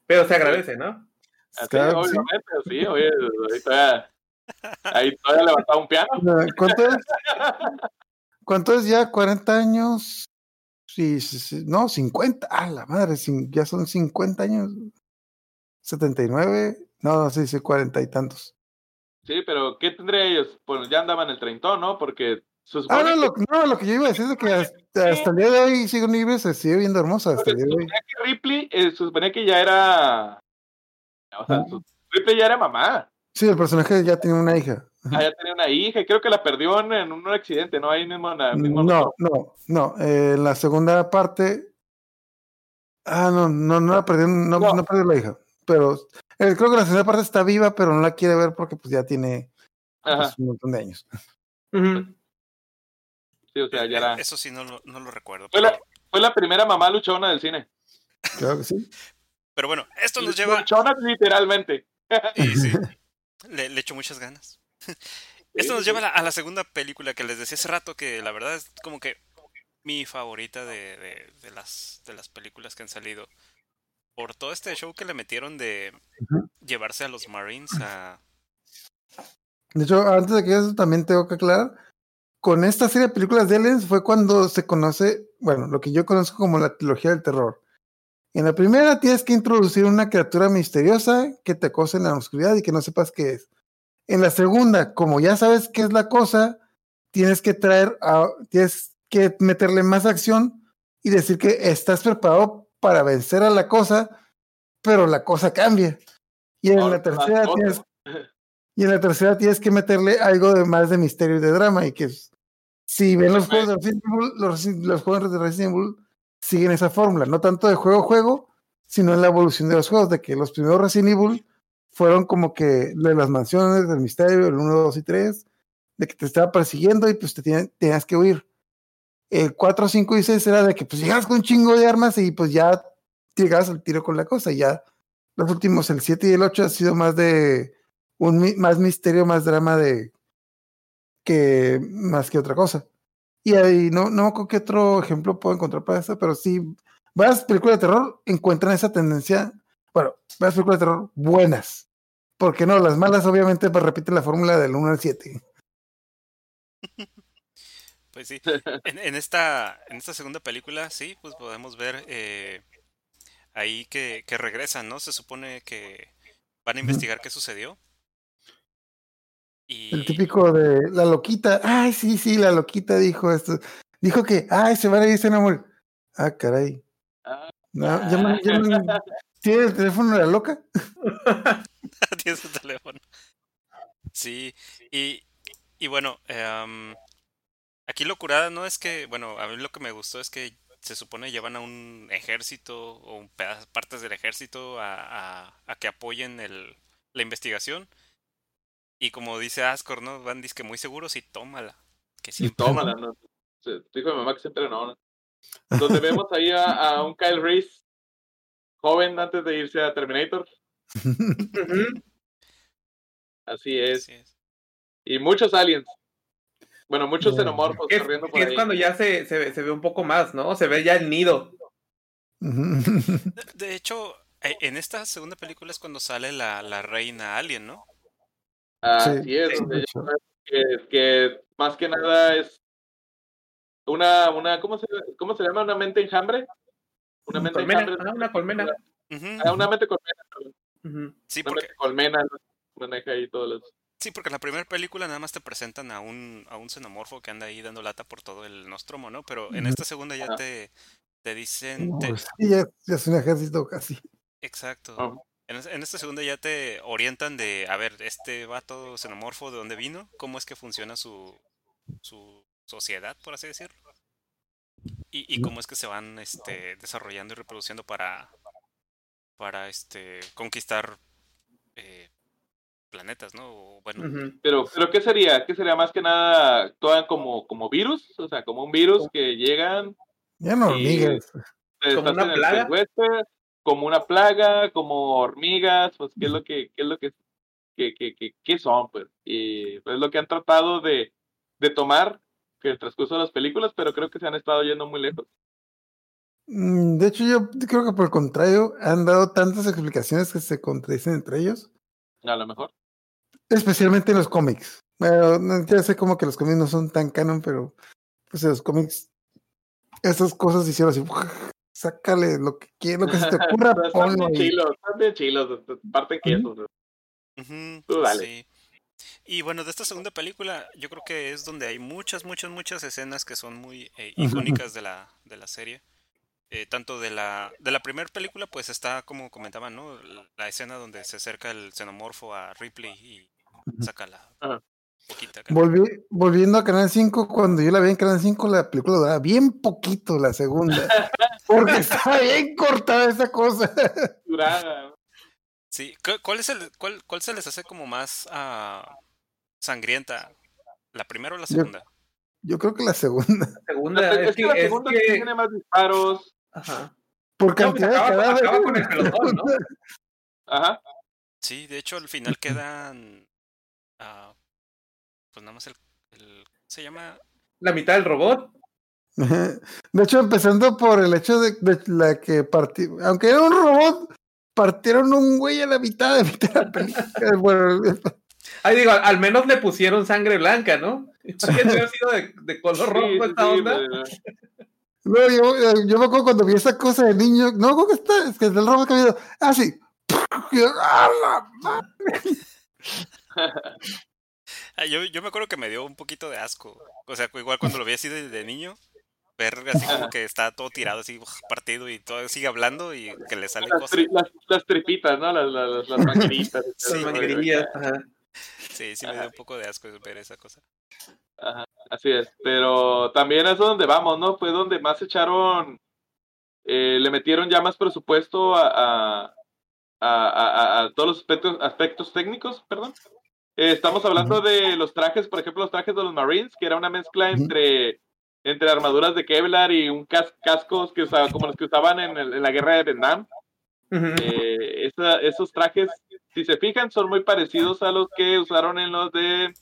Pero se agradece, ¿no? Así, Claro sí. obviamente, sí, oye, ahí todavía, ahí todavía levantaba un piano. ¿Cuánto es? *laughs* ¿Cuánto es ya? ¿40 años? Sí, sí, sí, no, 50. Ah, la madre, ya son 50 años. 79. No, sí, sí, 40 y tantos. Sí, pero ¿qué tendría ellos? Pues ya andaban el treintón, ¿no? Porque se Ah, no, lo, no, lo que yo iba a decir es que hasta, *laughs* hasta el día de hoy Sigourney Weaver se sigue viendo hermosa. Hasta el día de hoy. suponía que Ripley, eh, suponía que ya era, o sea, Ah. Ripley ya era mamá, Sí, el personaje ya tiene una hija. Ah, ya tenía una hija, y creo que la perdió en, en un accidente, ¿no? Ahí mismo en la mismo No, no, no. eh, en la segunda parte. Ah, no, no, no la perdió, no, No. no perdió la hija. Pero eh, creo que la segunda parte está viva, pero no la quiere ver porque pues ya tiene pues, un montón de años. Ujú. sí, o sea, ya era. Eh, Eso sí, no lo, no lo recuerdo. Fue Pero, la, fue la primera mamá luchona del cine. Claro que sí. pero bueno, esto nos lleva... Luchona literalmente. Y *laughs* sí, le, le echo muchas ganas. Esto nos lleva a la, a la segunda película que les decía hace rato, que la verdad es como que mi favorita de, de- de las, de las películas que han salido. Por todo este show que le metieron de llevarse a los Marines a... De hecho, antes de que eso también tengo que aclarar, con esta serie de películas de Aliens fue cuando se conoce, bueno, lo que yo conozco como la trilogía del terror. En la primera tienes que introducir una criatura misteriosa que te acosa en la oscuridad y que no sepas qué es. En la segunda, como ya sabes qué es la cosa, tienes que traer, a- tienes que meterle más acción y decir que estás preparado para vencer a la cosa, pero la cosa cambia. Y en la tercera tienes *laughs* y en la tercera tienes que meterle algo de más de misterio y de drama. Y que si ven los juegos de Resident Evil, los juegos de Resident Evil siguen esa fórmula, no tanto de juego a juego, sino en la evolución de los juegos, de que los primeros Resident Evil fueron como que de las mansiones, del misterio, el 1, 2 y 3, de que te estaba persiguiendo y pues te tenías que huir. El 4, 5 y 6 era de que pues llegabas con un chingo de armas y pues ya llegabas al tiro con la cosa. Y ya los últimos, el 7 y el 8, ha sido más de un más misterio, más drama de que más que otra cosa. Y ahí no, no acuerdo qué otro ejemplo puedo encontrar para eso, pero sí, varias películas de terror encuentran esa tendencia, bueno, varias películas de terror buenas. Porque no, las malas obviamente pues repiten la fórmula del 1 al 7. Pues sí, en, en esta, en esta segunda película, sí, pues podemos ver eh, ahí que, que regresan, ¿no? Se supone que van a investigar qué sucedió. Y... El típico de la loquita, ay, sí, sí, la loquita dijo esto. Dijo que, ay, se van a ir sin amor. Ah, caray. Ah, No, *laughs* ¿Tiene el teléfono de la loca? *laughs* Tienes su teléfono. Sí, y, y bueno, em, aquí lo curada no es que, bueno, a mí lo que me gustó es que se supone llevan a un ejército o un peda- partes del ejército a, a, a que apoyen el, la investigación. Y como dice Ascor, ¿no? Van disque muy seguros y tómala. Que y siempre, tómala, *laughs* ¿no? se- dijo mi mamá que siempre no. ¿no? Donde *laughs* vemos ahí a, a un Kyle Reese joven antes de irse a Terminator. Así es. Así es. Y muchos aliens. Bueno, muchos xenomorfos es, corriendo por es ahí. cuando ya se, se, ve- se ve un poco más, ¿no? Se ve ya el nido. De, de hecho, eh, en esta segunda película es cuando sale la, la reina alien, ¿no? Así Sí, es, sí, sabes que, que más que nada es una, una ¿cómo, se, ¿cómo se llama? ¿Una mente enjambre? Una mente Colmena, enjambre. ah, una colmena. Ah, una mente colmena. perdón. Ujú. Sí, Una porque, mente colmena maneja ahí todos los... sí, porque en la primera película nada más te presentan a un, a un xenomorfo que anda ahí dando lata por todo el Nostromo, ¿no? Pero en esta segunda ya te, te dicen... No, te- pues, sí, ya, ya es un ejército casi. Exacto. En, en esta segunda ya te orientan de, a ver, este vato xenomorfo, ¿de dónde vino? ¿Cómo es que funciona su, su sociedad, por así decirlo? Y, y cómo es que se van este, desarrollando y reproduciendo para, para este, conquistar eh, planetas, ¿no? O, bueno. Pero, pero ¿qué sería? ¿Qué sería? Más que nada, actúan como, como virus, o sea, como un virus que llegan, Ya no Y- hormigas. se ¿Como una plaga? Como una plaga, como hormigas, pues qué es lo que, qué es lo que, que, que, que- qué son, pues. Y pues, es lo que han tratado de, de tomar que el transcurso de las películas, pero creo que se han estado yendo muy lejos. Mm, De hecho, yo creo que por el contrario, han dado tantas explicaciones que se contradicen entre ellos, A lo mejor. especialmente en los cómics. Bueno, no- ya sé como que los cómics no son tan canon, pero pues en los cómics esas cosas hicieron así, *laughs* sácale lo que quieras, lo que se te *laughs* ocurra, ponlo bien ahí. chilos, están bien chilos, parten. Ujú, Tú dale. sí. Y bueno, de esta segunda película, yo creo que es donde hay muchas, muchas, muchas escenas que son muy eh, icónicas de la, de la serie. Eh, tanto de la, de la primera película, pues está, como comentaban, ¿no? La, la escena donde se acerca el xenomorfo a Ripley y saca la Volvi- volviendo a Canal 5, cuando yo la vi en Canal 5, la película duraba bien poquito la segunda. *laughs* Porque estaba bien cortada esa cosa. Durada. Sí, ¿cu- ¿cuál es el, cuál, cuál se les hace como más ah, sangrienta? ¿La primera o la segunda? Yo creo que la segunda. La segunda La- es es que la es segunda que- tiene más disparos. Ajá. Por No, pues cantidad de acaba- cadáveres. acaba con el pelotón, ¿no? Ajá. Sí, de hecho al final quedan, ah, pues nada más el, el- se llama La mitad del robot. De hecho, empezando por el hecho de, de la que partió, aunque era un robot, partieron un güey a la mitad de mitad de la película. *laughs* Bueno, Ahí digo, al menos le pusieron sangre blanca, ¿no? Hubiera sido de, de color rojo sí, esta sí, onda. luego yo, yo me acuerdo cuando vi esa cosa de niño, no, ¿cómo que está? Es que es del robot que ha habido. Ah, sí. *laughs* ¡ah, la madre! Yo, yo me acuerdo que me dio un poquito de asco. O sea, igual cuando lo vi así de, de niño, ver así como que está todo tirado, así partido y todo sigue hablando y que le sale las, cosas. tri- las, las tripitas, ¿no? Las, las, las *laughs* mangueritas. Sí, Las manguerillas, ajá. Sí, sí me dio un poco de asco ver esa cosa. Ajá, así es. Pero también es donde vamos, ¿no? Fue donde más echaron, eh, le metieron ya más presupuesto a, a, a, a- a todos los aspectos, aspectos técnicos, perdón. Eh, estamos hablando de los trajes, por ejemplo, los trajes de los Marines, que era una mezcla entre, entre armaduras de Kevlar y un cas- cascos que usaba, como los que usaban en, el- en la guerra de Vietnam. Eh, esa- esos trajes, si se fijan, son muy parecidos a los que usaron en los de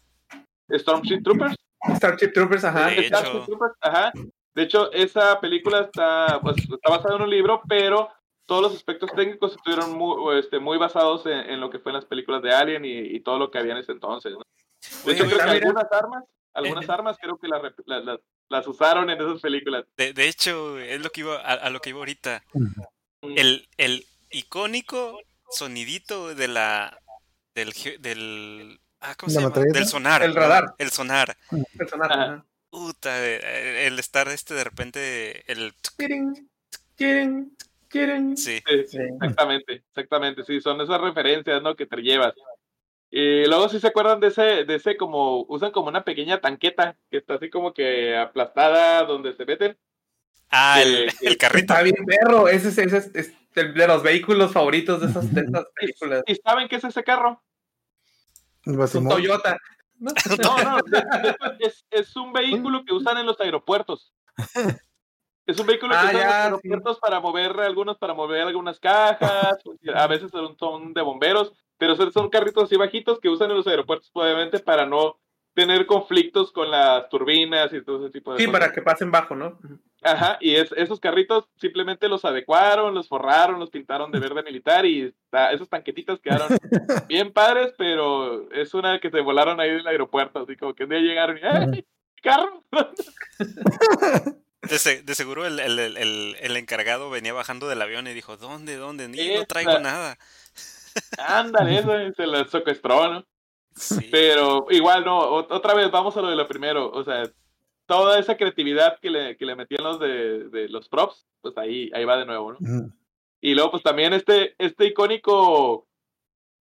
Stormship Troopers. Starship Troopers, ajá. De. Starship Troopers, ajá. De hecho, esa película está, pues, está basada en un libro, pero todos los aspectos técnicos estuvieron muy, este, muy basados en, en lo que fue en las películas de Alien y, y todo lo que había en ese entonces. ¿no? De hecho, oye, creo que algunas armas, algunas armas creo que las, las- las- usaron en esas películas. De, de hecho, es lo que iba a, a lo que iba ahorita. Mm. El, el icónico sonidito de la del ge- del ah, ¿cómo ¿La se llama? Del sonar. El radar. El sonar. Ajá. ajá. Puta, eh, el estar este de repente el Quieren, sí. Sí, Sí. Exactamente, exactamente, sí, son esas referencias, ¿no? Que te llevas. Y luego si se acuerdan de ese, de ese como, usan como una pequeña tanqueta que está así como que aplastada donde se meten. Ah, el, que el carrito. Está bien perro. Ese es, ese es- es el de los vehículos favoritos de esas, de esas *laughs* películas. ¿Y saben qué es ese carro? Es un. Toyota. No, *laughs* no, es, es un vehículo que usan en los aeropuertos. *laughs* Es un vehículo que Ah, usan en los ya, aeropuertos para mover algunos, para mover algunas cajas, *laughs* a veces son, son de bomberos, pero son, carritos así bajitos que usan en los aeropuertos, obviamente, para no tener conflictos con las turbinas y todo ese tipo de Sí, cosas. para que pasen bajo, ¿no? Ajá, y es, esos carritos simplemente los adecuaron, los forraron, los pintaron de verde militar y ta- esos tanquetitos quedaron *laughs* bien padres, pero es una que se volaron ahí del aeropuerto, así como que un día llegaron y ¡ay, carro! *laughs* De, se- de seguro el, el- el- el- encargado venía bajando del avión y dijo, ¿dónde, dónde? Ni no traigo nada. Ándale, eso y se lo secuestró, ¿no? Sí. Pero igual no, ot- otra vez vamos a lo de lo primero, o sea, toda esa creatividad que le, que le metían los de, de los props, pues ahí, ahí va de nuevo, ¿no? Y luego, pues también este, este icónico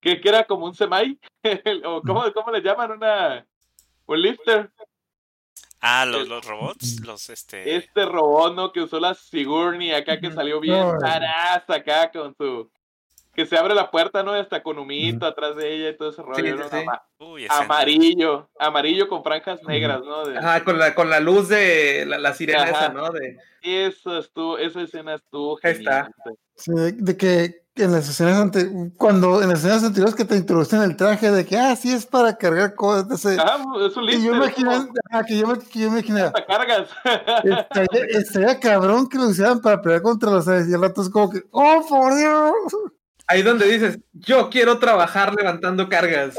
que, que era como un semai, *laughs* o cómo, cómo le llaman, una un lifter. Ah, los, los robots, los este... Este robot, ¿no? Que usó la Sigourney acá, que salió bien taraza acá con su. Que se abre la puerta, ¿no? Hasta con humito atrás de ella y todo ese rollo. Sí, ¿no? sí, sí. Ama- Uy, escena. Amarillo, amarillo con franjas negras, ¿no? De- Ajá, con la, con la luz de la, la sirena Ajá. esa, ¿no? De, Eso estuvo, esa escena estuvo Ahí está. genial. Sí, de, de que en las escenas ante, cuando en las escenas anteriores que te introducen el traje de que ah sí es para cargar cosas Ajá, es un y yo imaginaba ah, que yo, me- que yo imaginaba hasta cargas. estaría, estaría cabrón que lo usaran para pelear contra los aves y al rato es como que oh por Dios ahí donde dices, yo quiero trabajar levantando cargas.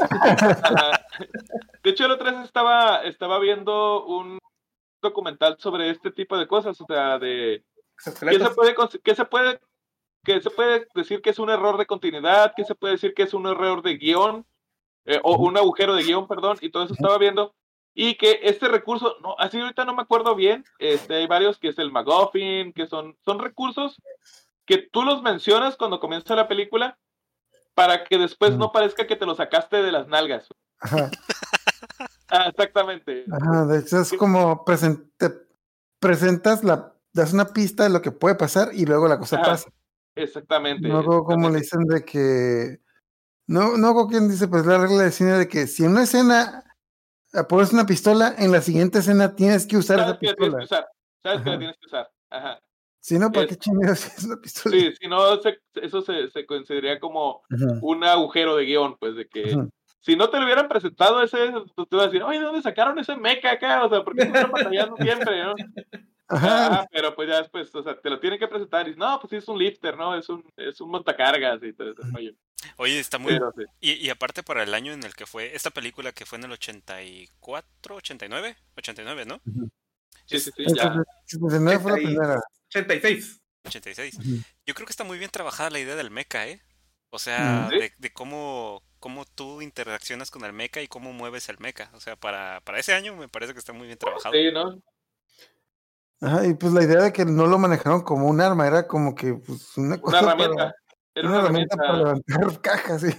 De hecho, el otro día estaba, estaba viendo un documental sobre este tipo de cosas, o sea, de qué se puede, qué se puede, qué se puede decir que es un error de continuidad, qué se puede decir que es un error de guion, eh, o un agujero de guion, perdón, y todo eso estaba viendo. Y que este recurso, no, así ahorita no me acuerdo bien, este, hay varios que es el McGuffin, que son, son recursos que tú los mencionas cuando comienza la película para que después no parezca que te lo sacaste de las nalgas. Ajá, *laughs* Ah, exactamente. ajá, de hecho es como presen- te presentas la das una pista de lo que puede pasar y luego la cosa Ajá, pasa Exactamente. no como como le dicen de que no no como quien dice pues la regla de cine de que si en una escena pones una pistola en la siguiente escena tienes que usar esa que pistola usar. Sabes que la tienes que usar. Ajá. si no para Es- qué chingados *laughs* es una pistola Sí, si no, se- eso se, se consideraría como Ajá, un agujero de guion, pues de que ajá. si no te lo hubieran presentado ese, pues te vas a decir, oye, ¿de dónde sacaron ese meca acá? O sea, ¿por qué están batallando siempre, no? Ajá. Ah, pero pues ya después, o sea, te lo tienen que presentar y no, pues sí es un lifter, ¿no? Es un, es un montacargas y todo ese rollo. Oye, está muy... Pero sí. Y, y aparte para el año en el que fue esta película que fue en el 84, 89, 89, ¿no? Sí, sí, sí, Entonces, ya. 79 fue la primera 86. 86. Ujú. Yo creo que está muy bien trabajada la idea del mecha, ¿eh? O sea, Sí. de, de cómo, cómo tú interaccionas con el mecha y cómo mueves el mecha. O sea, para, para ese año me parece que está muy bien trabajado. Sí, ¿no? Ajá, y pues la idea de que no lo manejaron como un arma, era como que pues, una Una cosa herramienta. para, Era una una herramienta para herramienta. levantar *laughs* cajas, sí.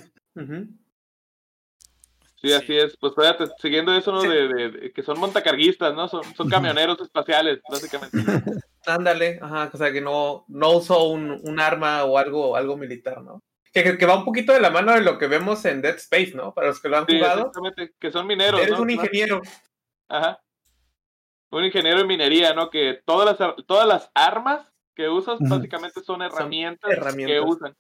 Sí, Sí. así es. Pues fíjate, siguiendo eso, ¿no? Sí. De, de- de que son montacarguistas, ¿no? Son, son camioneros espaciales, básicamente. *laughs* Ándale, ajá, o sea que no, no usó un, un arma o algo, algo militar, ¿no? Que, que- que va un poquito de la mano de lo que vemos en Dead Space, ¿no? Para los que lo han Sí, jugado. exactamente. Que son mineros, Eres ¿no? un ingeniero. Ajá. Un ingeniero en minería, ¿no? Que todas las, ar- todas las armas que usas básicamente son herramientas, que herramientas. usan.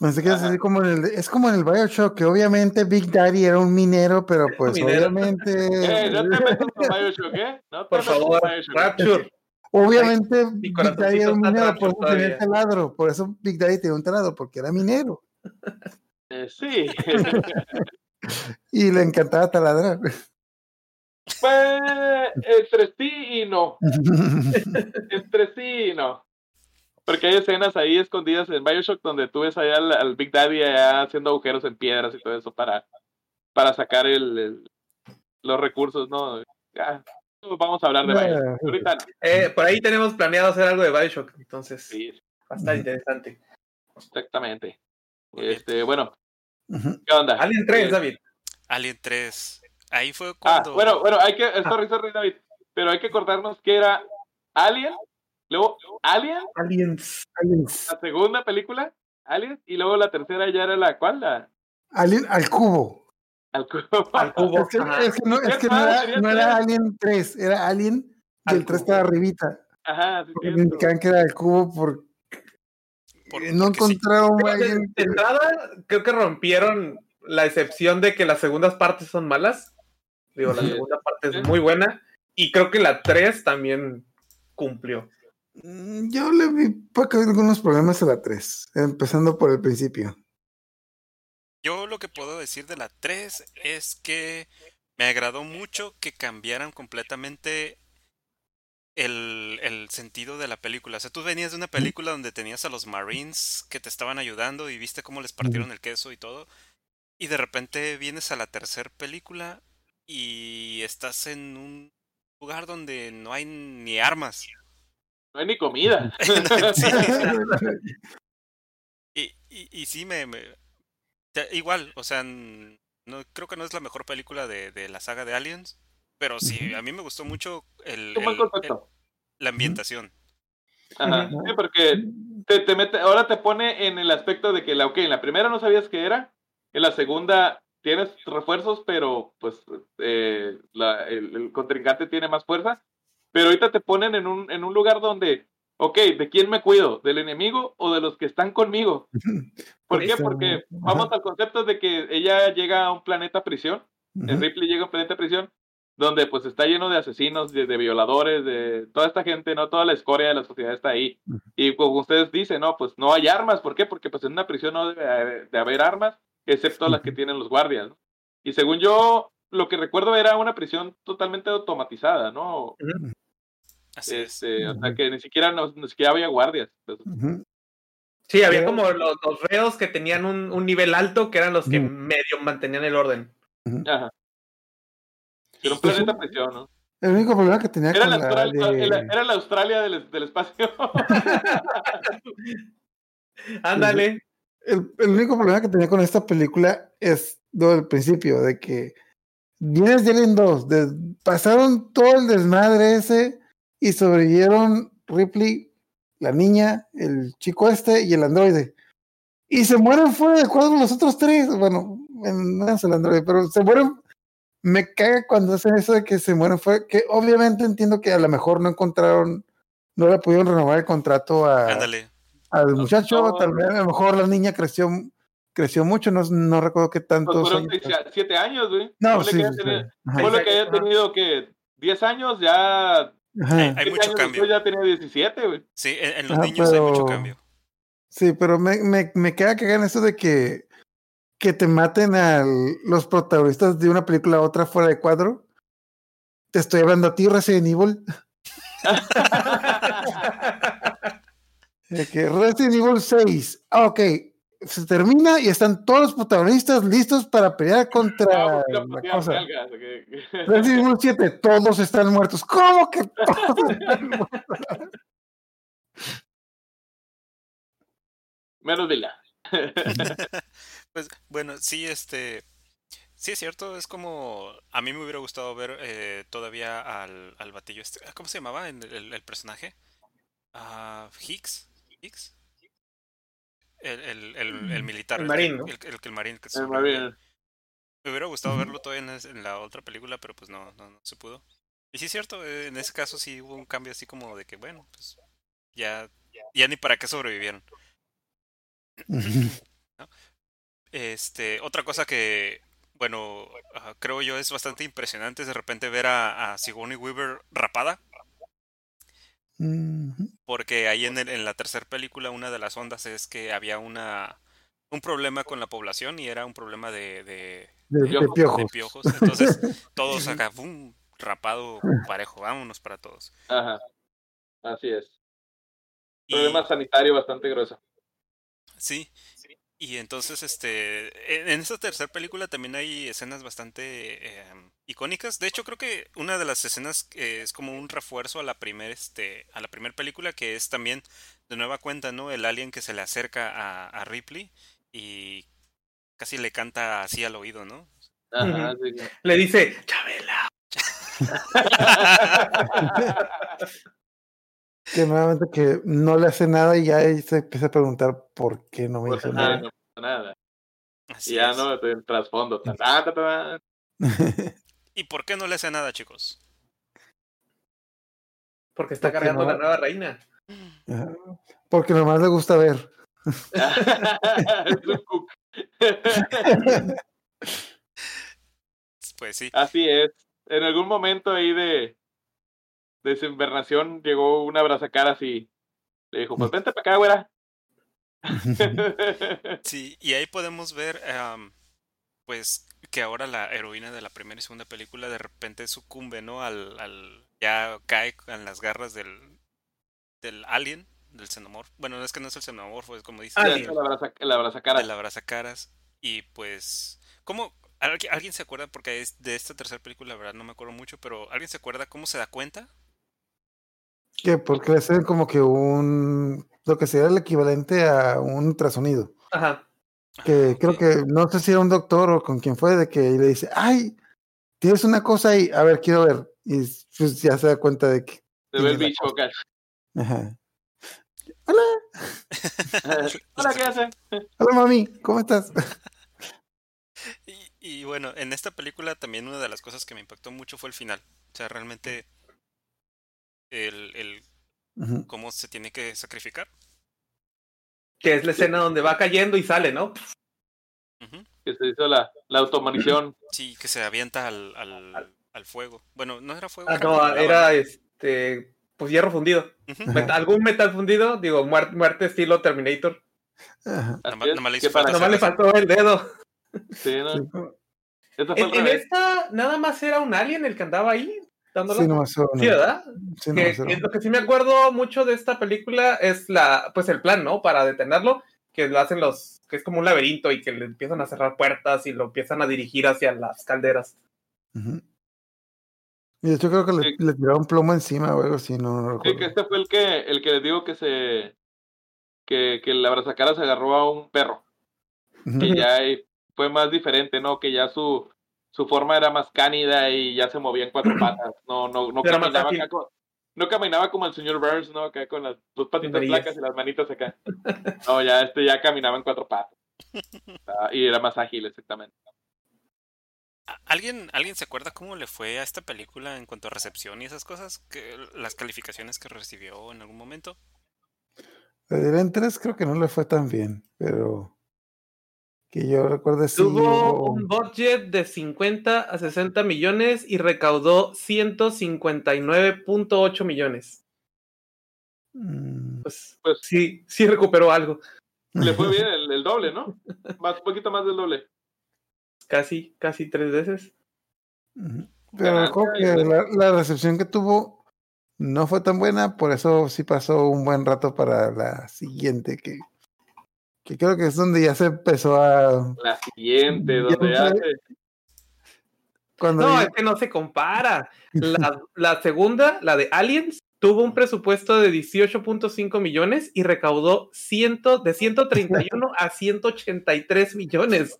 Pensé que Ajá. decir como en el, es como en el Bioshock, que obviamente Big Daddy era un minero, pero pues minero. obviamente, *laughs* Eh, no te metas con *laughs* Bioshock, ¿eh? No te Por favor, Bioshock. Rapture. obviamente Big Daddy era un minero, por eso tenía taladro, por eso Big Daddy tenía un taladro, porque era minero Eh, sí. *laughs* y le encantaba taladrar. Pues entre sí y no. *laughs* Entre sí y no. Porque hay escenas ahí escondidas en Bioshock donde tú ves allá al, al Big Daddy allá haciendo agujeros en piedras y todo eso para, para sacar el, el- los recursos, ¿no? Ya, vamos a hablar de Bioshock. Ah, Ahorita no. Eh, por ahí tenemos planeado hacer algo de Bioshock, entonces Sí, va a estar interesante. exactamente. Este, bueno. ¿qué onda? Alien 3, Eh, David. Alien 3. Ahí fue Ah, cuando... bueno, bueno, hay que, eh, sorry, sorry, David, pero hay que acordarnos que era Alien, luego Alien, Aliens. Aliens. la segunda película, Alien, y luego la tercera ya era la cual, la Alien al cubo. Al cubo. Al cubo. Es que, Ajá. es que no, es que no era, no era Alien 3, era Alien y el 3 cubo. estaba arribita. Ajá, sí, Porque me cierto. indicaban que era el cubo por, Por- no porque sí. encontraron Pero de, Alien. de entrada, creo que rompieron la excepción de que las segundas partes son malas. Digo, la segunda parte es muy buena. Y creo que la 3 también cumplió. Mm, Yo le vi por acá algunos problemas a la 3, empezando por el principio. Yo lo que puedo decir de la 3 es que me agradó mucho que cambiaran completamente el, el sentido de la película. O sea, tú venías de una película donde tenías a los Marines que te estaban ayudando y viste cómo les partieron el queso y todo. Y de repente vienes a la tercera película y estás en un lugar donde no hay ni armas. No hay ni comida. *laughs* Sí. *laughs* Y, y, y sí, me, Igual, o sea, no, creo que no es la mejor película de, de la saga de Aliens, pero sí, a mí me gustó mucho el, la ambientación. Ajá. Sí, porque te, te mete, ahora te pone en el aspecto de que la, ok, en la primera no sabías qué era, en la segunda tienes refuerzos, pero pues eh, la- el, el contrincante tiene más fuerza, pero ahorita te ponen en un, en un lugar donde, ok, ¿de quién me cuido? ¿Del enemigo o de los que están conmigo? *laughs* ¿Por qué? Porque vamos al concepto de que ella llega a un planeta prisión, el. Ripley llega a un planeta prisión, donde pues está lleno de asesinos, de, de violadores, de toda esta gente, ¿no? Toda la escoria de la sociedad está ahí. Y como ustedes dicen, no, pues no hay armas. ¿Por qué? Porque pues en una prisión no debe de haber armas, excepto las que tienen los guardias, ¿no? Y según yo, lo que recuerdo era una prisión totalmente automatizada, ¿no? Así es. Este, o sea, que ni siquiera, no, ni siquiera había guardias. Pues. Sí, había Pero- como los, los reos que tenían un, un nivel alto, que eran los que medio mantenían el orden. ajá. Era un Y- planeta prisión, ¿no? El único problema que tenía Era con la, la Australia, de- era- era la Australia del, del espacio. *laughs* Ándale. El, único problema que tenía con esta película es lo del principio, de que vienes de Alien 2, de- pasaron todo el desmadre ese y sobrevivieron Ripley, la niña, el chico este y el androide. Y se mueren fuera de cuadro los otros tres. Bueno, en- no es el androide, pero se mueren. Me caga cuando hacen eso de que se mueren fuera. Que obviamente entiendo que a lo mejor no encontraron, no le pudieron renovar el contrato a, Ándale. Al muchacho, no. tal vez a lo mejor la niña creció, creció mucho, no, no recuerdo qué Pues tantos fueron años. siete años, güey. No, sí, haya sí, que haya tenido que 10 años, ya. Hay mucho cambio. ya tenía 17, güey. Sí, en, en los Ajá, niños hay mucho cambio. Sí, pero me, me, me queda que hagan eso de que, que te maten a los protagonistas de una película a otra fuera de cuadro. Te estoy hablando a ti, Resident Evil. *laughs* *laughs* De que Resident Evil 6. Ah, ok. Se termina y están todos los protagonistas listos para pelear *laughs* contra Ah, pues, la cosa. que- Resident Evil 7, todos están muertos. ¿Cómo que *laughs* todos están muertos? Menos Vila. *laughs* Pues bueno, sí, este. Sí, es cierto, es como. A mí me hubiera gustado ver eh, todavía al, al batillo este. ¿Cómo se llamaba el, el- el personaje? Ah, Hicks. ¿Hicks? El, el, el, el militar. El que- marín, ¿no? El, el, el marín que El. Marine. Me hubiera gustado verlo todavía en, la otra película, pero pues no, no, no se pudo. Y sí es cierto, eh, en ese caso sí hubo un cambio así como de que, bueno, pues ya, ya ni para qué sobrevivieron. *laughs* Este, otra cosa que, bueno, creo yo es bastante impresionante es de repente ver a, a Sigourney Weaver rapada, Porque ahí en, el- en la tercera película una de las ondas es que había una un problema con la población y era un problema de, de, De, de Piojos. de piojos. piojos. Entonces *laughs* todos acá, ¡pum! rapado *laughs* parejo, vámonos para todos. Ajá. Así es. Y, Problema sanitario bastante grueso. sí, y entonces este en, en esta tercera película también hay escenas bastante eh, icónicas. De hecho, creo que una de las escenas eh, es como un refuerzo a la primer este a la primera película que es también de nueva cuenta, ¿no? El alien que se le acerca a, a Ripley y casi le canta así al oído, ¿no? Ajá, sí, sí. Le dice, Chabela. *laughs* *laughs* Que nuevamente que no le hace nada y ya se empieza a preguntar por qué no me Pues, hizo ah, nada. no nada. Así y ya es. no, el trasfondo. *laughs* ¿Y por qué no le hace nada, chicos? Porque está Porque cargando no- la nueva reina. Porque nomás le gusta ver. *laughs* Pues sí. Así es. En algún momento ahí de desinvernación llegó una abrazacaras y le dijo, pues vente para acá, güera. *laughs* *laughs* Sí, y ahí podemos ver, am, pues, que ahora la heroína de la primera y segunda película de repente sucumbe, ¿no? Al, al ya cae en las garras del, del alien, del xenomorfo. Bueno, no es que no es el xenomorfo, es como dice, Ah, el el abrazacaras. del abrazacaras. Y pues, ¿cómo? ¿Alguien, alguien se acuerda? Porque es de esta tercera película, la verdad, no me acuerdo mucho, pero ¿alguien se acuerda cómo se da cuenta? Que porque le hacen como que un lo que sería el equivalente a un ultrasonido. Ajá. Que creo que no sé si era un doctor o con quien fue de que le dice, ay, tienes una cosa ahí, a ver, quiero ver. Y pues ya se da cuenta de que. Se ve el bicho cosa. acá. Ajá. Hola, *laughs* *laughs* ¿qué hace? *laughs* Hola mami, ¿cómo estás? Y, y bueno, en esta película también una de las cosas que me impactó mucho fue el final. O sea, realmente el, el cómo se tiene que sacrificar. Que es la escena donde va cayendo y sale, ¿no? Que se hizo la, la automanición. *clears throat* Sí, que se avienta al, al, al fuego. Bueno, no era fuego. Ah, no, era este. Pues hierro fundido. ¿Algún metal fundido? Digo, muerte, muerte estilo Terminator. Le falta Nomás le faltó el dedo. Sí, ¿no? Sí, Esa fue En, esta, nada más era un alien el que andaba ahí. Dándola. sí, Sí. ¿verdad? Sí, Que, que lo que sí me acuerdo mucho de esta película es la, pues el plan, ¿no? Para detenerlo, que lo hacen los, que es como un laberinto y que le empiezan a cerrar puertas y lo empiezan a dirigir hacia las calderas. Y de hecho creo que le, Sí. le tiraron plomo encima o algo así, no, no Sí, recuerdo. que este fue el que, el que les digo que se. Que, que el abrazacaras agarró a un perro. Ujú. Y ya fue más diferente, ¿no? Que ya su, su forma era más cánida y ya se movía en cuatro *clears throat* patas. No, no, no caminaba ágil. acá con- no caminaba como el señor Burns, ¿no? Acá con las dos patitas flacas y las manitas acá. No, ya este ya caminaba en cuatro patas. *laughs* Ah, y era más ágil, exactamente. ¿A- ¿Alguien, ¿Alguien se acuerda cómo le fue a esta película en cuanto a recepción y esas cosas? Que, las calificaciones que recibió en algún momento. Diré 3 creo que no le fue tan bien, pero que yo recuerde sí Tuvo un budget de 50 a 60 millones y recaudó 159.8 millones. Mm, Pues, Pues- sí, sí recuperó algo. Le fue bien *laughs* el, el doble, ¿no? Más, un poquito más del doble. Casi, casi tres veces. Pero que bueno. la, la recepción que tuvo no fue tan buena, por eso sí pasó un buen rato para la siguiente, que, que creo que es donde ya se empezó a... La siguiente, donde ya se- Cuando No, ya- es que no se compara. *laughs* La, la segunda, la de Aliens, tuvo un presupuesto de 18.5 millones y recaudó 100, de 131 a 183 millones.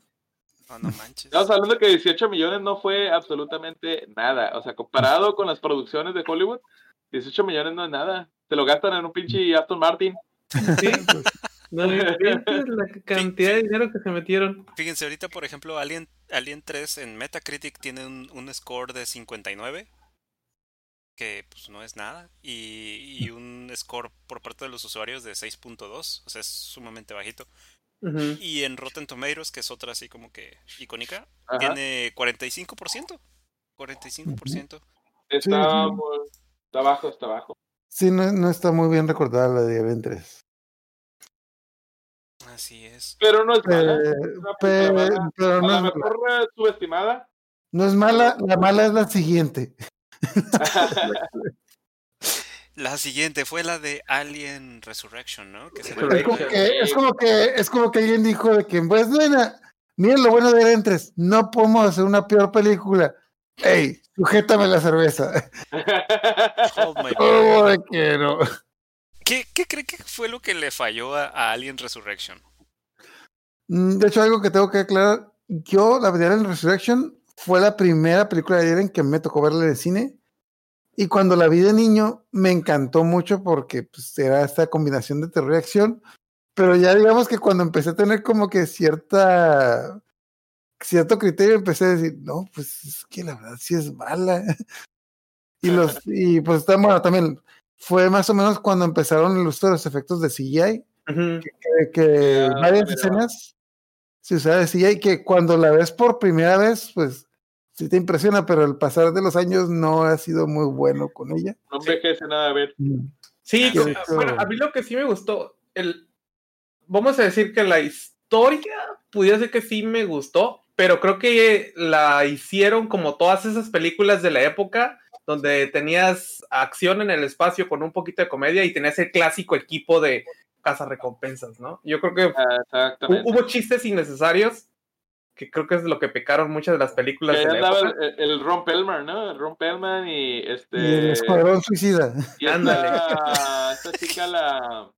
No, no manches. Estamos hablando que 18 millones no fue absolutamente nada. O sea, comparado con las producciones de Hollywood, 18 millones no es nada. Se lo gastan en un pinche Aston Martin. ¿sí? *laughs* No la *laughs* cantidad de dinero que se metieron. Fíjense, ahorita, por ejemplo, Alien, Alien 3 en Metacritic tiene un, un score de 59, que pues no es nada, y, y un score por parte de los usuarios de 6.2, o sea, es sumamente bajito. Y en Rotten Tomatoes, que es otra así como que icónica, Ajá. tiene 45%. 45%. Está, Sí, sí. muy- está bajo, está bajo. sí, no, no está muy bien recordada la de Alien 3. Así es. Pero no es mala. Eh, Una pe- película mala. pero A no lo es, mejor eh, subestimada. no es mala, la mala es la siguiente. *laughs* La siguiente fue la de Alien Resurrection, ¿no? Que se Es como, que, es como que es como que alguien dijo de que pues buena, miren lo bueno de Alien 3, no podemos hacer una peor película. Ey, sujétame la cerveza. *laughs* Oh my *laughs* God. ¿Cómo de que no? ¿Qué, ¿Qué cree que fue lo que le falló a, Alien Resurrection? Mm, De hecho, algo que tengo que aclarar, yo, la de Alien Resurrection, fue la primera película de Alien que me tocó verla en el cine. Y cuando la vi de niño, me encantó mucho porque pues, era esta combinación de terror y acción. Pero ya digamos que cuando empecé a tener como que cierta cierto criterio empecé a decir, no, pues es que la verdad sí es mala. *laughs* y los, y pues está bueno, también fue más o menos cuando empezaron el uso de los efectos de CGI, que, que Ah, varias mira. escenas se usaba de CGI, que cuando la ves por primera vez, pues sí te impresiona, pero el pasar de los años no ha sido muy bueno con ella. No envejece nada a ver. Sí, Sí, hecho- bueno, a mí lo que sí me gustó, el, vamos a decir que la historia pudiera ser que sí me gustó, pero creo que la hicieron como todas esas películas de la época, donde tenías acción en el espacio con un poquito de comedia y tenías el clásico equipo de cazarrecompensas, ¿no? Yo creo que Ah, hubo chistes innecesarios, que creo que es lo que pecaron muchas de las películas Que de ahí la andaba época. el, el Ron Pelman, ¿no? El Ron Pelman y este. Y el Escuadrón Suicida. y Ándale. esta, esta chica, la.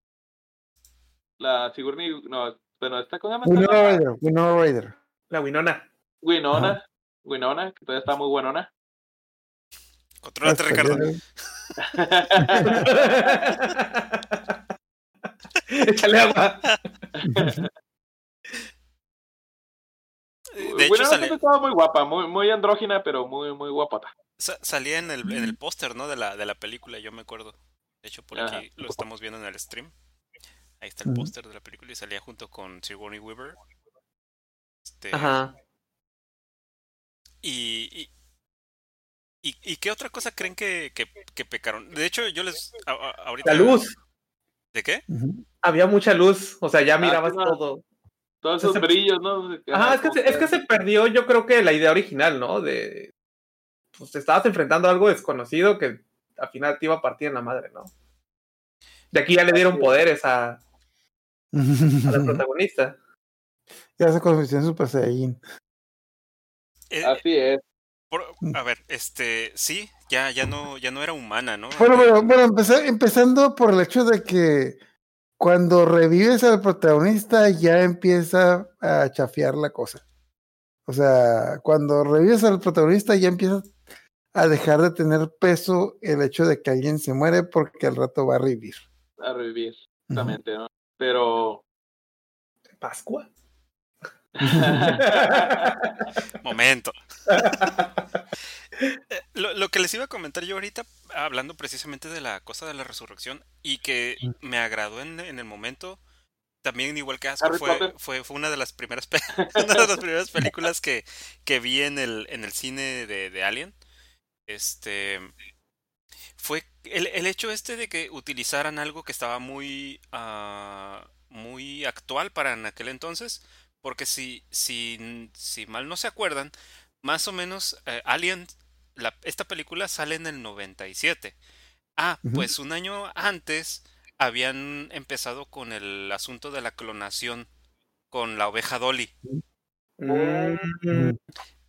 La Sigourney. No, bueno, esta con Winona Ryder, Winona Ryder. La Winona. Winona. Winona, que todavía está muy buenona. Contrólate, Ricardo. *laughs* Échale agua. De hecho, sale- siempre estaba muy guapa, muy, muy andrógina, pero muy, muy guapota. sa- salía en el, en el póster, ¿no? De la, de la película, yo me acuerdo. De hecho, por Ajá. aquí lo estamos viendo en el stream. Ahí está el póster de la película y salía junto con Sigourney Weaver. Este, Ajá. Y, y, y, y qué otra cosa creen que, que, que pecaron? De hecho, yo les... a- a- ahorita, La luz. ¿De qué? Había mucha luz, o sea, ya mirabas sí, no. todo. Todos esos brillos, ¿no? Ajá, es que, se, es que se perdió, yo creo que la idea original, ¿no? De. Pues te estabas enfrentando a algo desconocido que al final te iba a partir en la madre, ¿no? De aquí ya le dieron poderes a, a la *laughs* protagonista. ya se convirtió en Super Saiyajin. Eh, Así es. Por- a ver, este, sí, ya, ya no, ya no era humana, ¿no? Bueno, bueno, bueno, empeza- empezando por el hecho de que cuando revives al protagonista ya empieza a chafear la cosa. O sea, cuando revives al protagonista ya empieza a dejar de tener peso el hecho de que alguien se muere porque al rato va a revivir. A revivir, exactamente, ¿no? Pero. Pascua. *laughs* Momento. *laughs* Eh, Lo, lo que les iba a comentar yo ahorita, hablando precisamente de la cosa de la resurrección, y que me agradó en, en el momento, también igual que Asco, fue, fue, fue una de las primeras *laughs* una de las primeras películas que, que vi en el, en el cine de, de Alien. Este fue el, el hecho este de que utilizaran algo que estaba muy ah, muy actual para en aquel entonces. Porque si, si, si mal no se acuerdan, más o menos eh, Alien, la, esta película sale en el 97. Ah, Ujú. pues un año antes habían empezado con el asunto de la clonación con la oveja Dolly. Mm,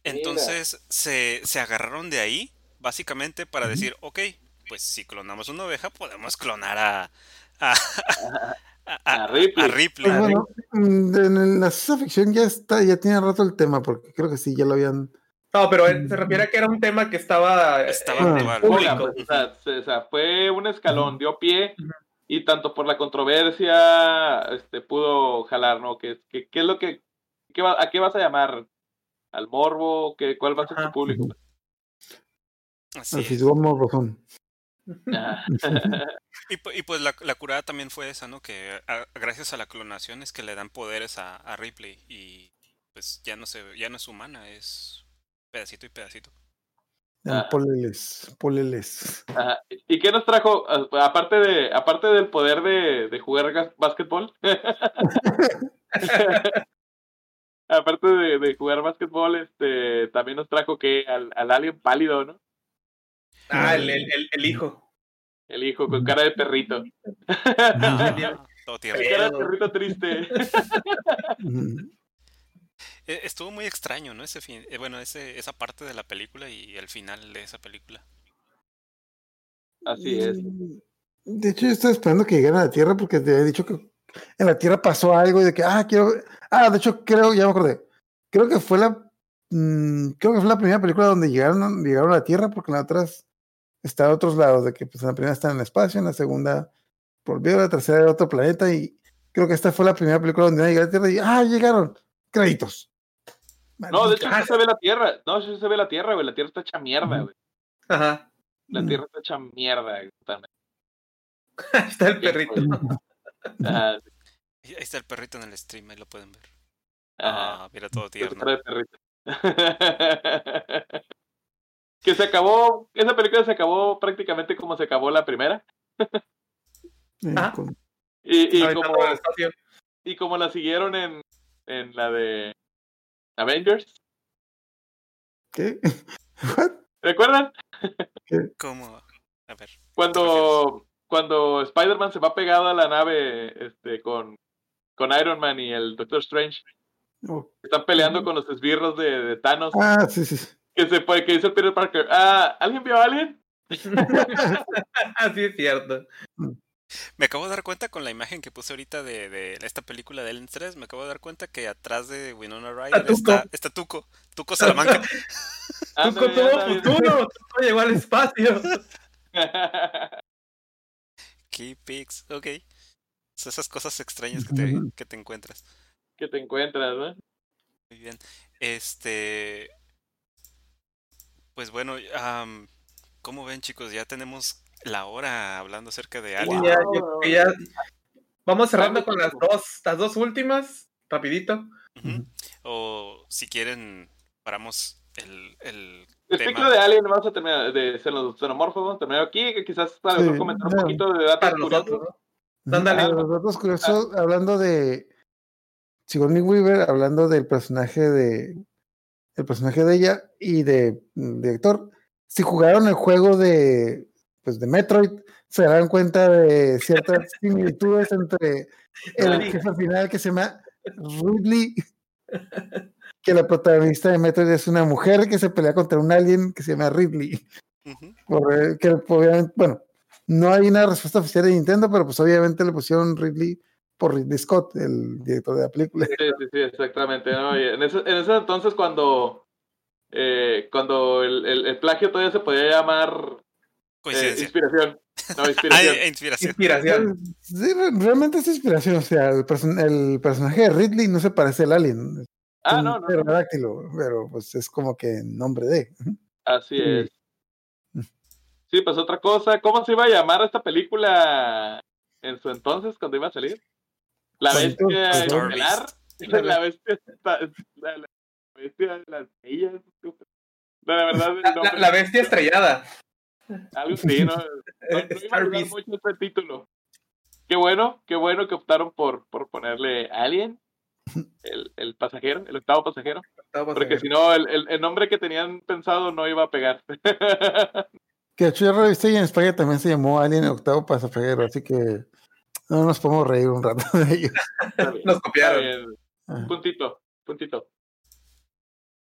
Entonces se, se agarraron de ahí, básicamente, para decir, ok, pues si clonamos una oveja, podemos clonar a, a, *laughs* a- A Ripley. a Ripley. Pues bueno, mm, en la ciencia ficción ya está, ya tiene rato el tema, porque creo que sí, ya lo habían. No, pero él se refiere a que era un tema que estaba, Estaba el actual. Hola, público. pues, o, sea, se- o sea, fue un escalón, dio pie y tanto por la controversia este, pudo jalar, ¿no? ¿Qué, qué, qué es lo que, qué va- a qué vas a llamar? ¿Al morbo? ¿Qué, ¿Cuál va a ser Ajá. tu público? Así Al es. Ah. *laughs* Y, pu- y pues la, la curada también fue esa, ¿no? Que a- gracias a la clonación es que le dan poderes a, a Ripley y pues ya no se, ya no es humana, es pedacito y pedacito. Ah, Ah. Poleles, poleles. Ajá. ¿Y qué nos trajo, a- aparte de aparte del poder de, de jugar básquetbol? *laughs* aparte de, de jugar básquetbol, este, también nos trajo que al, al alien pálido, ¿no? Ah, el, el, el- el hijo. El hijo con cara de perrito. Ah, *laughs* todo tierno. Cara de perrito triste. *laughs* Eh, Estuvo muy extraño, ¿no? Ese fin, eh, bueno, ese, esa parte de la película y el final de esa película. Así es. De hecho, yo estaba esperando que llegaran a la Tierra porque te había dicho que en la Tierra pasó algo y de que, ah, quiero. Ah, de hecho, creo, ya me acordé. Creo que fue la. mm, creo que fue la primera película donde llegaron, llegaron a la Tierra porque en las otras está a otros lados. De que pues, en la primera está en el espacio, en la segunda volvieron, la tercera era otro planeta y creo que esta fue la primera película donde iban a llegar a la Tierra y, ah, llegaron. Créditos. No, de hecho sí se ve la Tierra. No, sí se ve la Tierra, güey. La Tierra está hecha mierda, güey. Ajá. La Tierra está hecha mierda, güey, *laughs* está el perrito. Ajá, *laughs* Ahí está el perrito en el stream, ahí lo pueden ver. Ah, mira todo tierno. *laughs* que se acabó, esa película se acabó prácticamente como se acabó la primera. *laughs* Eh, Ah. Y, y como, y como la siguieron en, en la de Avengers. ¿Qué? *laughs* What? ¿Recuerdan? ¿Cómo? A ver. Cuando, cuando Spider-Man se va pegado a la nave este, con, con Iron Man y el Doctor Strange. Oh. Están peleando con los esbirros de, de Thanos. Ah, sí, sí. Que, se, puede- que dice el Peter Parker. Ah, ¿Alguien vio a alguien? *laughs* Así es cierto. Me acabo de dar cuenta con la imagen que puse ahorita de, de esta película de Ellen 3, me acabo de dar cuenta que atrás de Winona Ryder Tuco. está, está Tuco, Tuco Salamanca. Ándale, *laughs* Tuco tuvo futuro. Tuco llegó al espacio. *laughs* Key Pics, ok. Son esas cosas extrañas que te, que te encuentras. que te encuentras, ¿no? Muy bien. Este. Pues bueno, am, ¿cómo ven, chicos? Ya tenemos la hora hablando acerca de Alien. Ya, yo creo que ya- Vamos cerrando con las dos, las dos últimas, rapidito. O si quieren, paramos el, el El tema. ciclo de Alien vamos a terminar, de xeno- xenomorfos, vamos a terminar aquí, que quizás para Sí, comentar un no. poquito de datos Para curiosos. nosotros, ¿no? Ándale. Los datos curiosos, hablando de Sigourney Weaver, hablando del personaje de el personaje de ella y de mm, director, si jugaron el juego de pues de Metroid, se darán cuenta de ciertas *laughs* similitudes entre el jefe final que se llama Ridley, que la protagonista de Metroid es una mujer que se pelea contra un alien que se llama Ridley. Por, que obviamente, bueno, no hay una respuesta oficial de Nintendo, pero pues obviamente le pusieron Ridley por Ridley Scott, el director de la película. Sí, sí, sí, exactamente. ¿no? En, ese, en ese entonces, cuando, eh, cuando el, el- el plagio todavía se podía llamar eh, inspiración. No, *laughs* inspiración. inspiración. Inspiración. Sí, re- realmente es inspiración, o sea, el, person- el personaje de Ridley no se parece al alien. es ah, un no, no, no. pterodáctilo, pero pues es como que nombre de. Así Sí. es. Sí, pues otra cosa. ¿Cómo se iba a llamar esta película en su entonces, cuando iba a salir? La bestia estelar. La bestia, esta- la, la bestia de las ellas. La verdad, La, la- bestia estrellada. algo así, ¿no? No, no *laughs* iba a ayudar mucho este título. Qué bueno, qué bueno que optaron por, por ponerle Alien, el, el pasajero, el octavo pasajero, porque si no, el, el, el nombre que tenían pensado no iba a pegar. *laughs* Que de hecho yo revisé y en España también se llamó Alien el octavo pasajero, así que no nos podemos reír un rato de ello. Está bien, Nos copiaron. Ah. Puntito, puntito.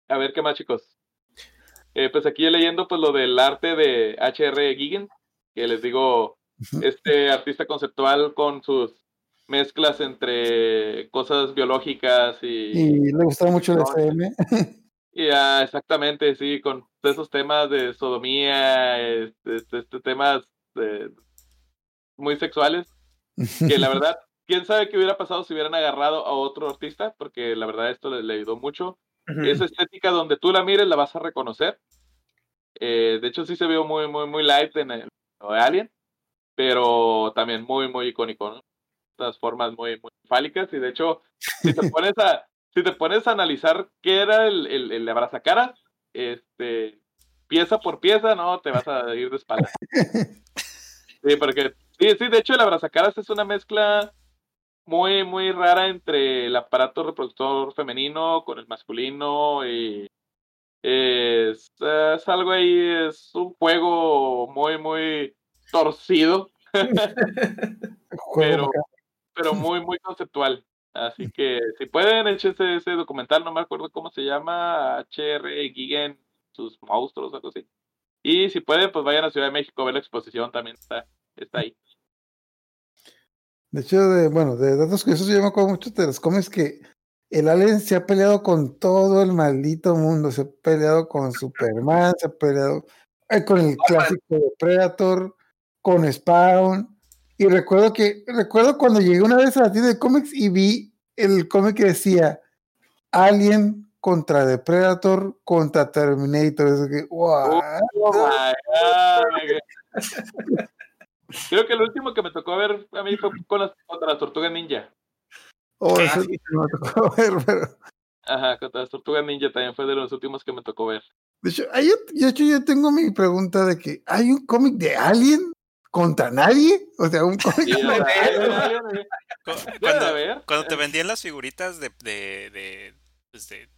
A ver, ¿qué más, chicos? Eh, pues aquí leyendo pues lo del arte de H.R. Gigan, que les digo, este artista conceptual con sus mezclas entre cosas biológicas y, Y le gustaba mucho el No, SM. y, ah, exactamente, sí, con esos temas de sodomía, este, este- este temas eh, muy sexuales, que la *laughs* verdad, quién sabe qué hubiera pasado si hubieran agarrado a otro artista, porque la verdad esto le, le ayudó mucho. Ujú. Esa estética donde tú la mires la vas a reconocer. Eh, de hecho, sí se vio muy, muy, muy light en el de Alien, pero también muy, muy icónico, ¿no? Estas formas muy, muy fálicas, y de hecho, si te *laughs* pones a, si te pones a analizar qué era el, el, el abrazacaras, este, pieza por pieza, no, te vas a ir de espalda. *laughs* Sí, porque, sí, sí, de hecho, el abrazacaras es una mezcla muy, muy rara entre el aparato reproductor femenino con el masculino y es, es algo ahí, es un juego muy, muy torcido, Pero- pero muy, muy conceptual. Así que si pueden, échense ese documental, no me acuerdo cómo se llama, HR Gigan, sus monstruos, algo así. Y si pueden, pues vayan a Ciudad de México a ver la exposición, también está, está ahí. De hecho, de, bueno, de datos curiosos, yo me acuerdo mucho de los cómics que el Alien se ha peleado con todo el maldito mundo. Se ha peleado con Superman, se ha peleado eh, con el clásico de Predator, con Spawn. Y recuerdo que, recuerdo cuando llegué una vez a la tienda de cómics y vi el cómic que decía Alien contra The Predator contra Terminator. Es que, wow. Oh my God. *laughs* Creo que el último que me tocó ver a mí fue con las, contra las tortugas ninja. Oh, Ah, eso sí. me tocó *laughs* ver, pero. Ajá, contra las tortugas ninja también fue de los últimos que me tocó ver. De hecho, ahí yo, de hecho, yo tengo mi pregunta de que hay un cómic de Alien contra nadie. O sea, un cómic. Sí, de Cuando, haber. cuando te vendían las figuritas de, de, de, pues, de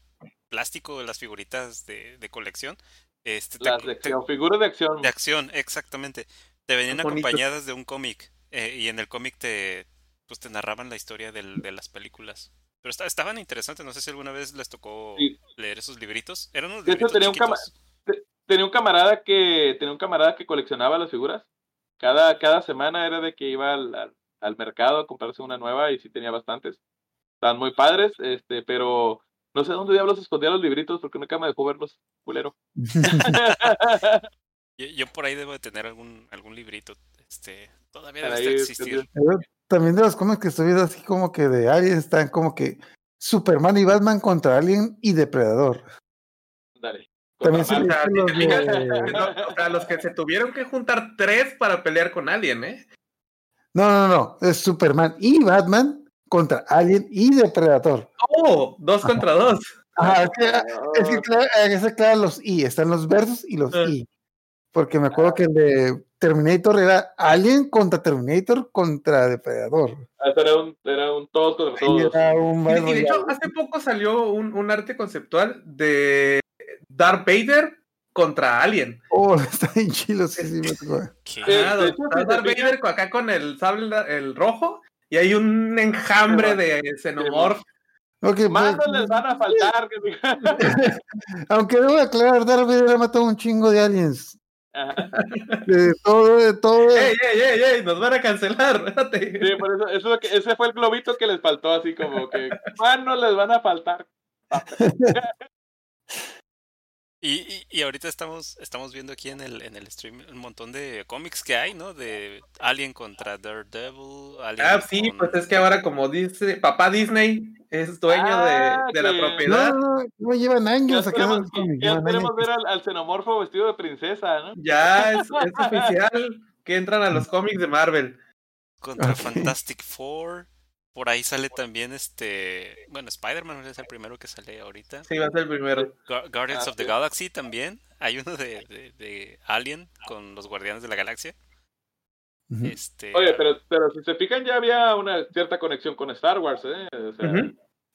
plástico, las figuritas de, de colección, este, te- Las de te- acción, figuras de acción. de acción, exactamente, te venían acompañadas de un cómic eh, y en el cómic te, pues, te narraban la historia del- de las películas. Pero esta- estaban interesantes, no sé si alguna vez les tocó Sí. leer esos libritos. Eran unos De hecho, libritos tenía un cama- chiquitos. Tenía un camarada que tenía un camarada que coleccionaba las figuras. Cada, cada semana era de que iba al, al, al mercado a comprarse una nueva y sí tenía bastantes. Estaban muy padres, este, pero no sé dónde diablos escondía los libritos porque nunca me dejó verlos, culero. *laughs* *laughs* Yo, yo por ahí debo de tener algún, algún librito. Este, todavía debe de existir. También de los cómics que estoy viendo así como que de Alien están como que Superman y Batman contra Alien y Depredador. Dale. También se los de- no, o sea, los que se tuvieron que juntar tres para pelear con alguien, ¿eh? No, no, no. Es Superman y Batman contra Alien y Depredador. Oh, dos contra dos. Ajá, es que, es que claro, es que claro, los I, están los versos y los Ah. I. Porque me acuerdo que el de Terminator era Alien contra Terminator contra Depredador. Ah, Era un, era un todos contra todos. era un Y, de hecho, hace poco salió un, un arte conceptual de Darth Vader contra Alien. Oh, *laughs* está bien chilo, sí, sí, me si te Darth Vader acá con el sable el rojo y hay un enjambre de xenomorph. Pues, Manos les van a faltar. que *laughs* aunque debo aclarar, Darth Vader ha matado un chingo de aliens. Ajá. *laughs* De todo, de todo. ¡Ey, ey, ey, ey! ¡Nos van a cancelar! *laughs* espérate. Sí, por eso, eso es lo que, ese fue el globito que les faltó, así como que manos les van a faltar. *laughs* Y, y, y ahorita estamos, estamos viendo aquí en el, en el stream un montón de cómics que hay, ¿no? De Alien contra Daredevil, Alien Ah, sí, con- pues es que ahora como dice papá Disney es dueño Ah, de, de la propiedad, no, no, no, llevan Ya años sacando queremos, los cómics, ya ver al, al xenomorfo vestido de princesa, ¿no? ya es, *laughs* es oficial que entran a los cómics de Marvel. contra Ok. Fantastic Four. Por ahí sale también este, bueno, Spider-Man es el primero que sale ahorita. Sí, va a ser el primero. Gu- Guardians Ah, of the sí. Galaxy también. Hay uno de, de, de Alien con los Guardianes de la Galaxia. Este, Oye, pero, pero si se fijan, ya había una cierta conexión con Star Wars, ¿eh? O sea,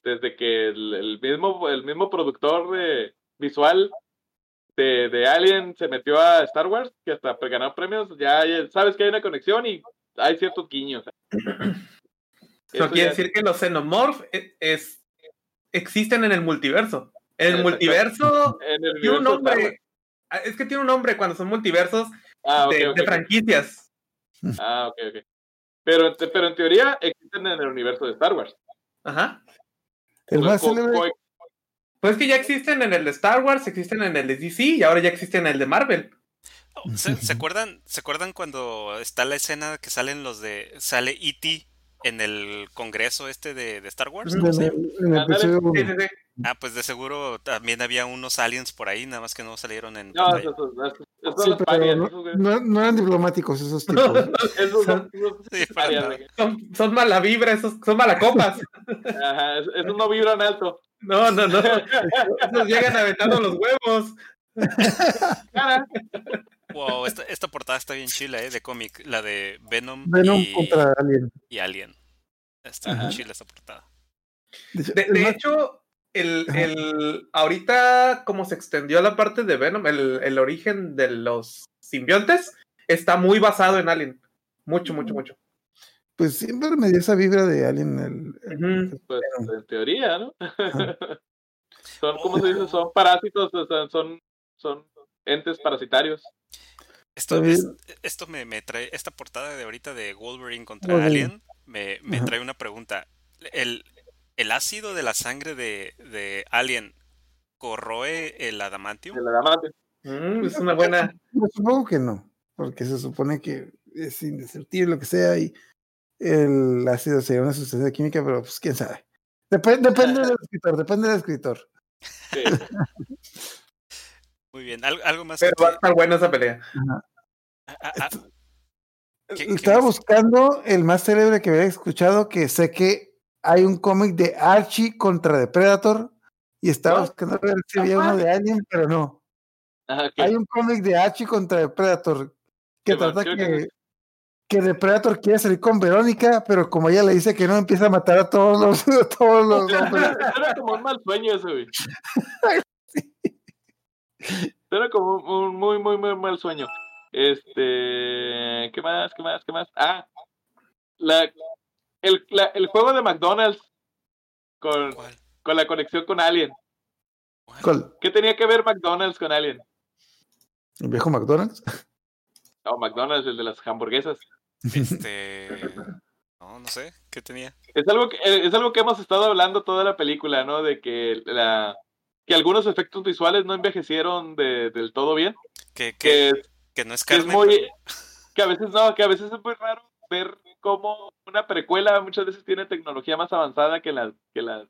desde que el, el mismo, el mismo productor de, visual de, de Alien se metió a Star Wars, que hasta pues, ganó premios, ya, ya sabes que hay una conexión y hay ciertos guiños. *clears throat* Eso quiere decir que los xenomorph e- es, existen en el multiverso. En el multiverso En el tiene un nombre. ah, Es que tiene un nombre cuando son multiversos Ah, de, franquicias. Ah, ok, ok. Pero, pero en teoría existen en el universo de Star Wars. Ajá. El más célebre, Pues que ya existen en el de Star Wars, existen en el de DC y ahora ya existen en el de Marvel. oh, ¿se, se acuerdan, ¿Se acuerdan cuando está la escena que salen los de. sale E.T. en el congreso este de, de Star Wars? sí. Ah, pues de seguro también había unos aliens por ahí, nada más que no salieron en No, esos, parias, no, no- no eran diplomáticos esos *laughs* tipos. Esos son parias. Son, son mala vibra, esos, son malacopas. *laughs* Ajá, es- esos no vibran alto. No, no, no. *laughs* Esos llegan aventando los huevos. Cara, Wow, esta, esta portada está bien chila, ¿eh? De cómic, la de Venom, Venom y, contra Alien. y Alien. Está Ajá. bien chila esta portada. De hecho, De, el hecho, el, ahorita como se extendió la parte de Venom, el, el origen de los simbiontes está muy basado en Alien. Mucho, mucho, mucho. pues siempre me dio esa vibra de Alien. El, pues en teoría, ¿no? *laughs* Son, ¿cómo se dice? Son parásitos, o sea, son, son entes parasitarios. Esto, es- esto me, me trae, esta portada de ahorita de Wolverine contra Wolverine. Alien, me, me trae una pregunta. El, el ácido de la sangre de, de Alien corroe el adamantium? El adamante. Mm, es una buena. Yo supongo que no, porque se supone que es indestructible, lo que sea, y el ácido sería una sustancia química, pero pues quién sabe. Dep- depende *laughs* del escritor, depende del escritor. Sí. Muy bien. ¿Al- ¿Algo más? Pero que va a estar buena esa pelea. ah, ah, ah, ¿qué- qué Estaba más? buscando el más célebre que había escuchado, que sé que hay un cómic de Archie contra The Predator, y estaba ¿No? buscando ver si había uno de Alien, pero no. Ajá. Hay un cómic de Archie contra The Predator que trata que, que- que The Predator quiere salir con Verónica, pero como ella le dice que no, empieza a matar a todos los, a *laughs* todos los *laughs* hombres. Era como un mal sueño eso, güey. *laughs* Era como un, un muy, muy, muy mal sueño. Este. ¿Qué más? ¿Qué más? ¿Qué más? Ah. La, el, la- el juego de McDonald's con, ¿Cuál? con la conexión con Alien. ¿Cuál? ¿Cuál? ¿Qué tenía que ver McDonald's con Alien? ¿El viejo McDonald's? No, McDonald's, el de las hamburguesas. Este. *laughs* No, no sé. ¿Qué tenía? Es algo que, eh, es algo que hemos estado hablando toda la película, ¿no? De que la que algunos efectos visuales no envejecieron de- del todo bien. Que, Que, que, que no es que es carne. muy. pero- Que a veces no, que a veces es muy raro ver cómo una precuela muchas veces tiene tecnología más avanzada que las, que las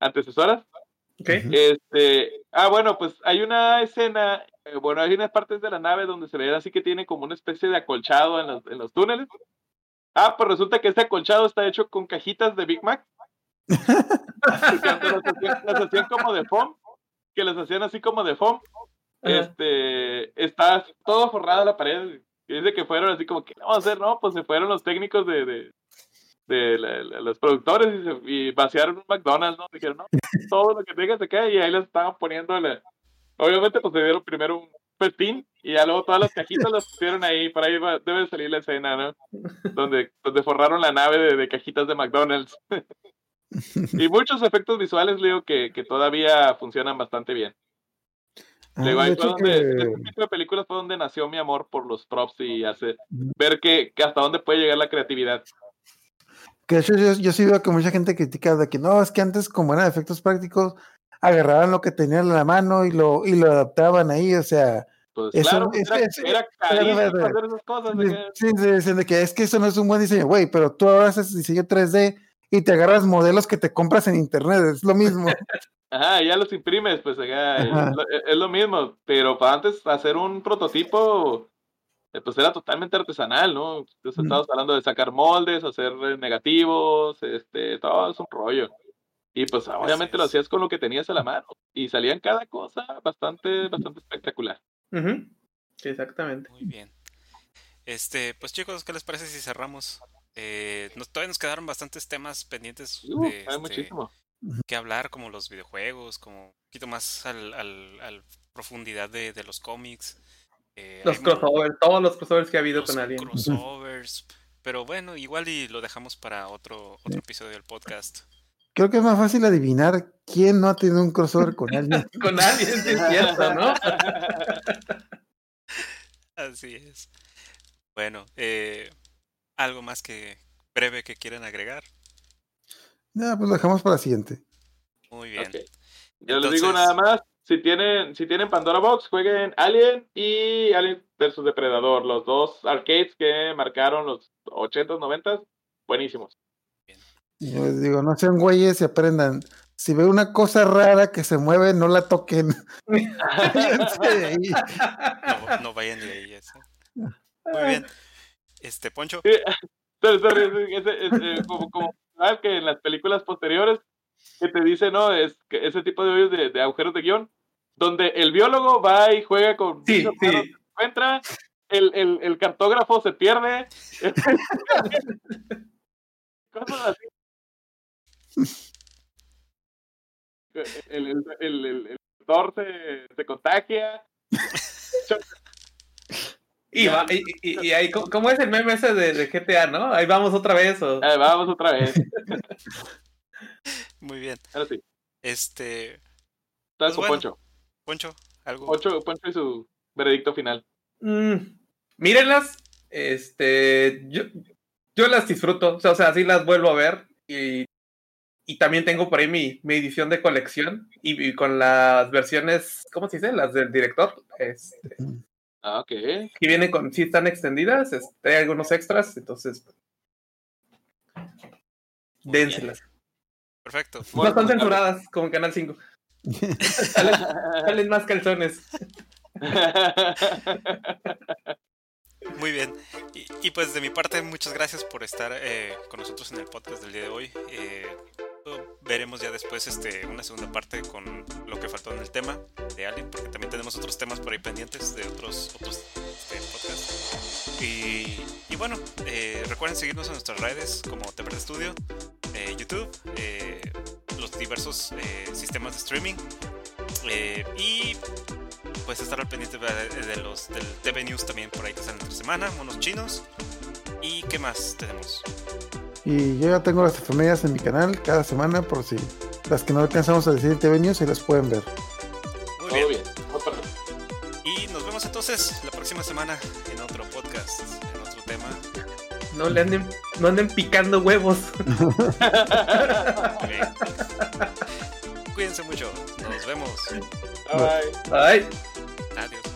antecesoras. Este, ah, bueno, pues hay una escena, eh, bueno, hay unas partes de la nave donde se ve así que tiene como una especie de acolchado en los, en los túneles. Ah, pues resulta que este acolchado está hecho con cajitas de Big Mac. *laughs* las hacían como de foam, que las hacían así como de foam. Ajá. Este, está todo forrado la pared. Y dice que fueron así como que, ¿qué vamos a hacer? No, pues se fueron los técnicos de, de, de la- la- los productores y, se, y vaciaron un McDonald's, ¿no? Dijeron, no, todo lo que tengas se queda y ahí les estaban poniendo la- Obviamente, pues se dieron primero un festín y ya luego todas las cajitas las pusieron ahí, por ahí va- debe salir la escena, ¿no? Donde, donde forraron la nave de, de cajitas de McDonald's. *laughs* y muchos efectos visuales, le digo, que, que todavía funcionan bastante bien. Ah, Le digo, de ahí fue donde, que- este tipo de películas fue donde nació mi amor por los props y hace ver que, que hasta dónde puede llegar la creatividad. Que de hecho yo, yo sí veo que mucha gente critica de que no, es que antes como eran efectos prácticos, agarraban lo que tenían en la mano y lo, y lo adaptaban ahí, o sea, Pues Eso- claro, eso- era, eso- era hacer esas cosas. de que- sí, sí, dicen de que es que eso no es un buen diseño, güey, pero tú ahora haces diseño 3D y te agarras modelos que te compras en internet, es lo mismo. *laughs* Ajá, ya los imprimes, pues acá, Ajá. es, lo, es lo mismo, pero para antes hacer un prototipo, eh, pues era totalmente artesanal, ¿no? Entonces Mm. estabas hablando de sacar moldes, hacer eh, negativos, este, todo es un rollo. Y pues obviamente lo hacías con lo que tenías a la mano y salían cada cosa bastante, bastante espectacular. Sí, exactamente. Muy bien. Este, pues chicos, ¿qué les parece si cerramos? Eh, nos, todavía nos quedaron bastantes temas pendientes Uh, de, hay este, muchísimo. que hablar, como los videojuegos, como un poquito más al, al, al profundidad de, de los cómics. Eh, Los crossovers, todos los crossovers que ha habido los con Alien. crossovers. Pero bueno, igual y lo dejamos para otro, otro episodio del podcast. Creo que es más fácil adivinar quién no ha tenido un crossover con *laughs* alguien. Con sí es cierto, ¿no? Así es. Bueno, eh, algo más que breve que quieran agregar. Ya, pues lo dejamos para la siguiente. Muy bien. Ok. Yo les digo nada más, si tienen, si tienen Pandora Box, jueguen Alien y Alien vs Depredador, los dos arcades que marcaron los 80s, 90s, buenísimos. Yo les digo, no sean güeyes y aprendan. Si ve una cosa rara que se mueve, no la toquen. *laughs* *laughs* De. No, no vayan ni ahí. eso. Muy bien. Este, Poncho. *laughs* Sorry, sorry, es- es- es, eh, como, como ¿sabes? que en las películas posteriores que te dicen, ¿no? Es que ese tipo de, hoyos de, de agujeros de guion, donde el biólogo va y juega con Sí, sí. encuentra, el, el, el cartógrafo se pierde. *laughs* Cosas así. El, el, el, el, el se contagia. *laughs* Y, va- y, y- y ahí, ¿cómo- ¿cómo es el meme ese de, de GTA, no? Ahí vamos otra vez. O... Ahí vamos otra vez. Muy bien. Ahora sí. Este, Estás Pues bueno. Poncho. Poncho, algo. Poncho. Poncho y su veredicto final. Mm, mírenlas. Este, yo, yo las disfruto. O sea, o sea, sí las vuelvo a ver. Y, y también tengo por ahí mi, mi edición de colección. Y, y con las versiones, ¿cómo se dice? Las del director. Este, Ah, ok. que vienen con, sí están extendidas. Hay algunos extras. Entonces, Muy bien. dénselas. Perfecto. No están censuradas como en Canal 5. salen, *laughs* salen más calzones. *laughs* Muy bien. Y, y, pues de mi parte, muchas gracias por estar eh, con nosotros en el podcast del día de hoy. Eh, veremos ya después este, una segunda parte con lo que faltó en el tema de Alien, porque también tenemos otros temas por ahí pendientes de otros, otros este, podcasts. Y, y bueno, eh, recuerden seguirnos en nuestras redes como Teperde Studio, eh, YouTube, eh, los diversos eh, sistemas de streaming. Y pues estar al pendiente de, de los del TV News también por ahí que salen entre semana, monos chinos. ¿Y qué más tenemos? Y yo ya tengo las efemérides en mi canal cada semana por si las que no alcanzamos a decir TV News y las pueden ver. Muy bien. bien. Y nos vemos entonces la próxima semana en otro podcast, en otro tema. No le anden, no anden picando huevos. Cuídense mucho. Nos vemos. Bye. Ay. Adiós.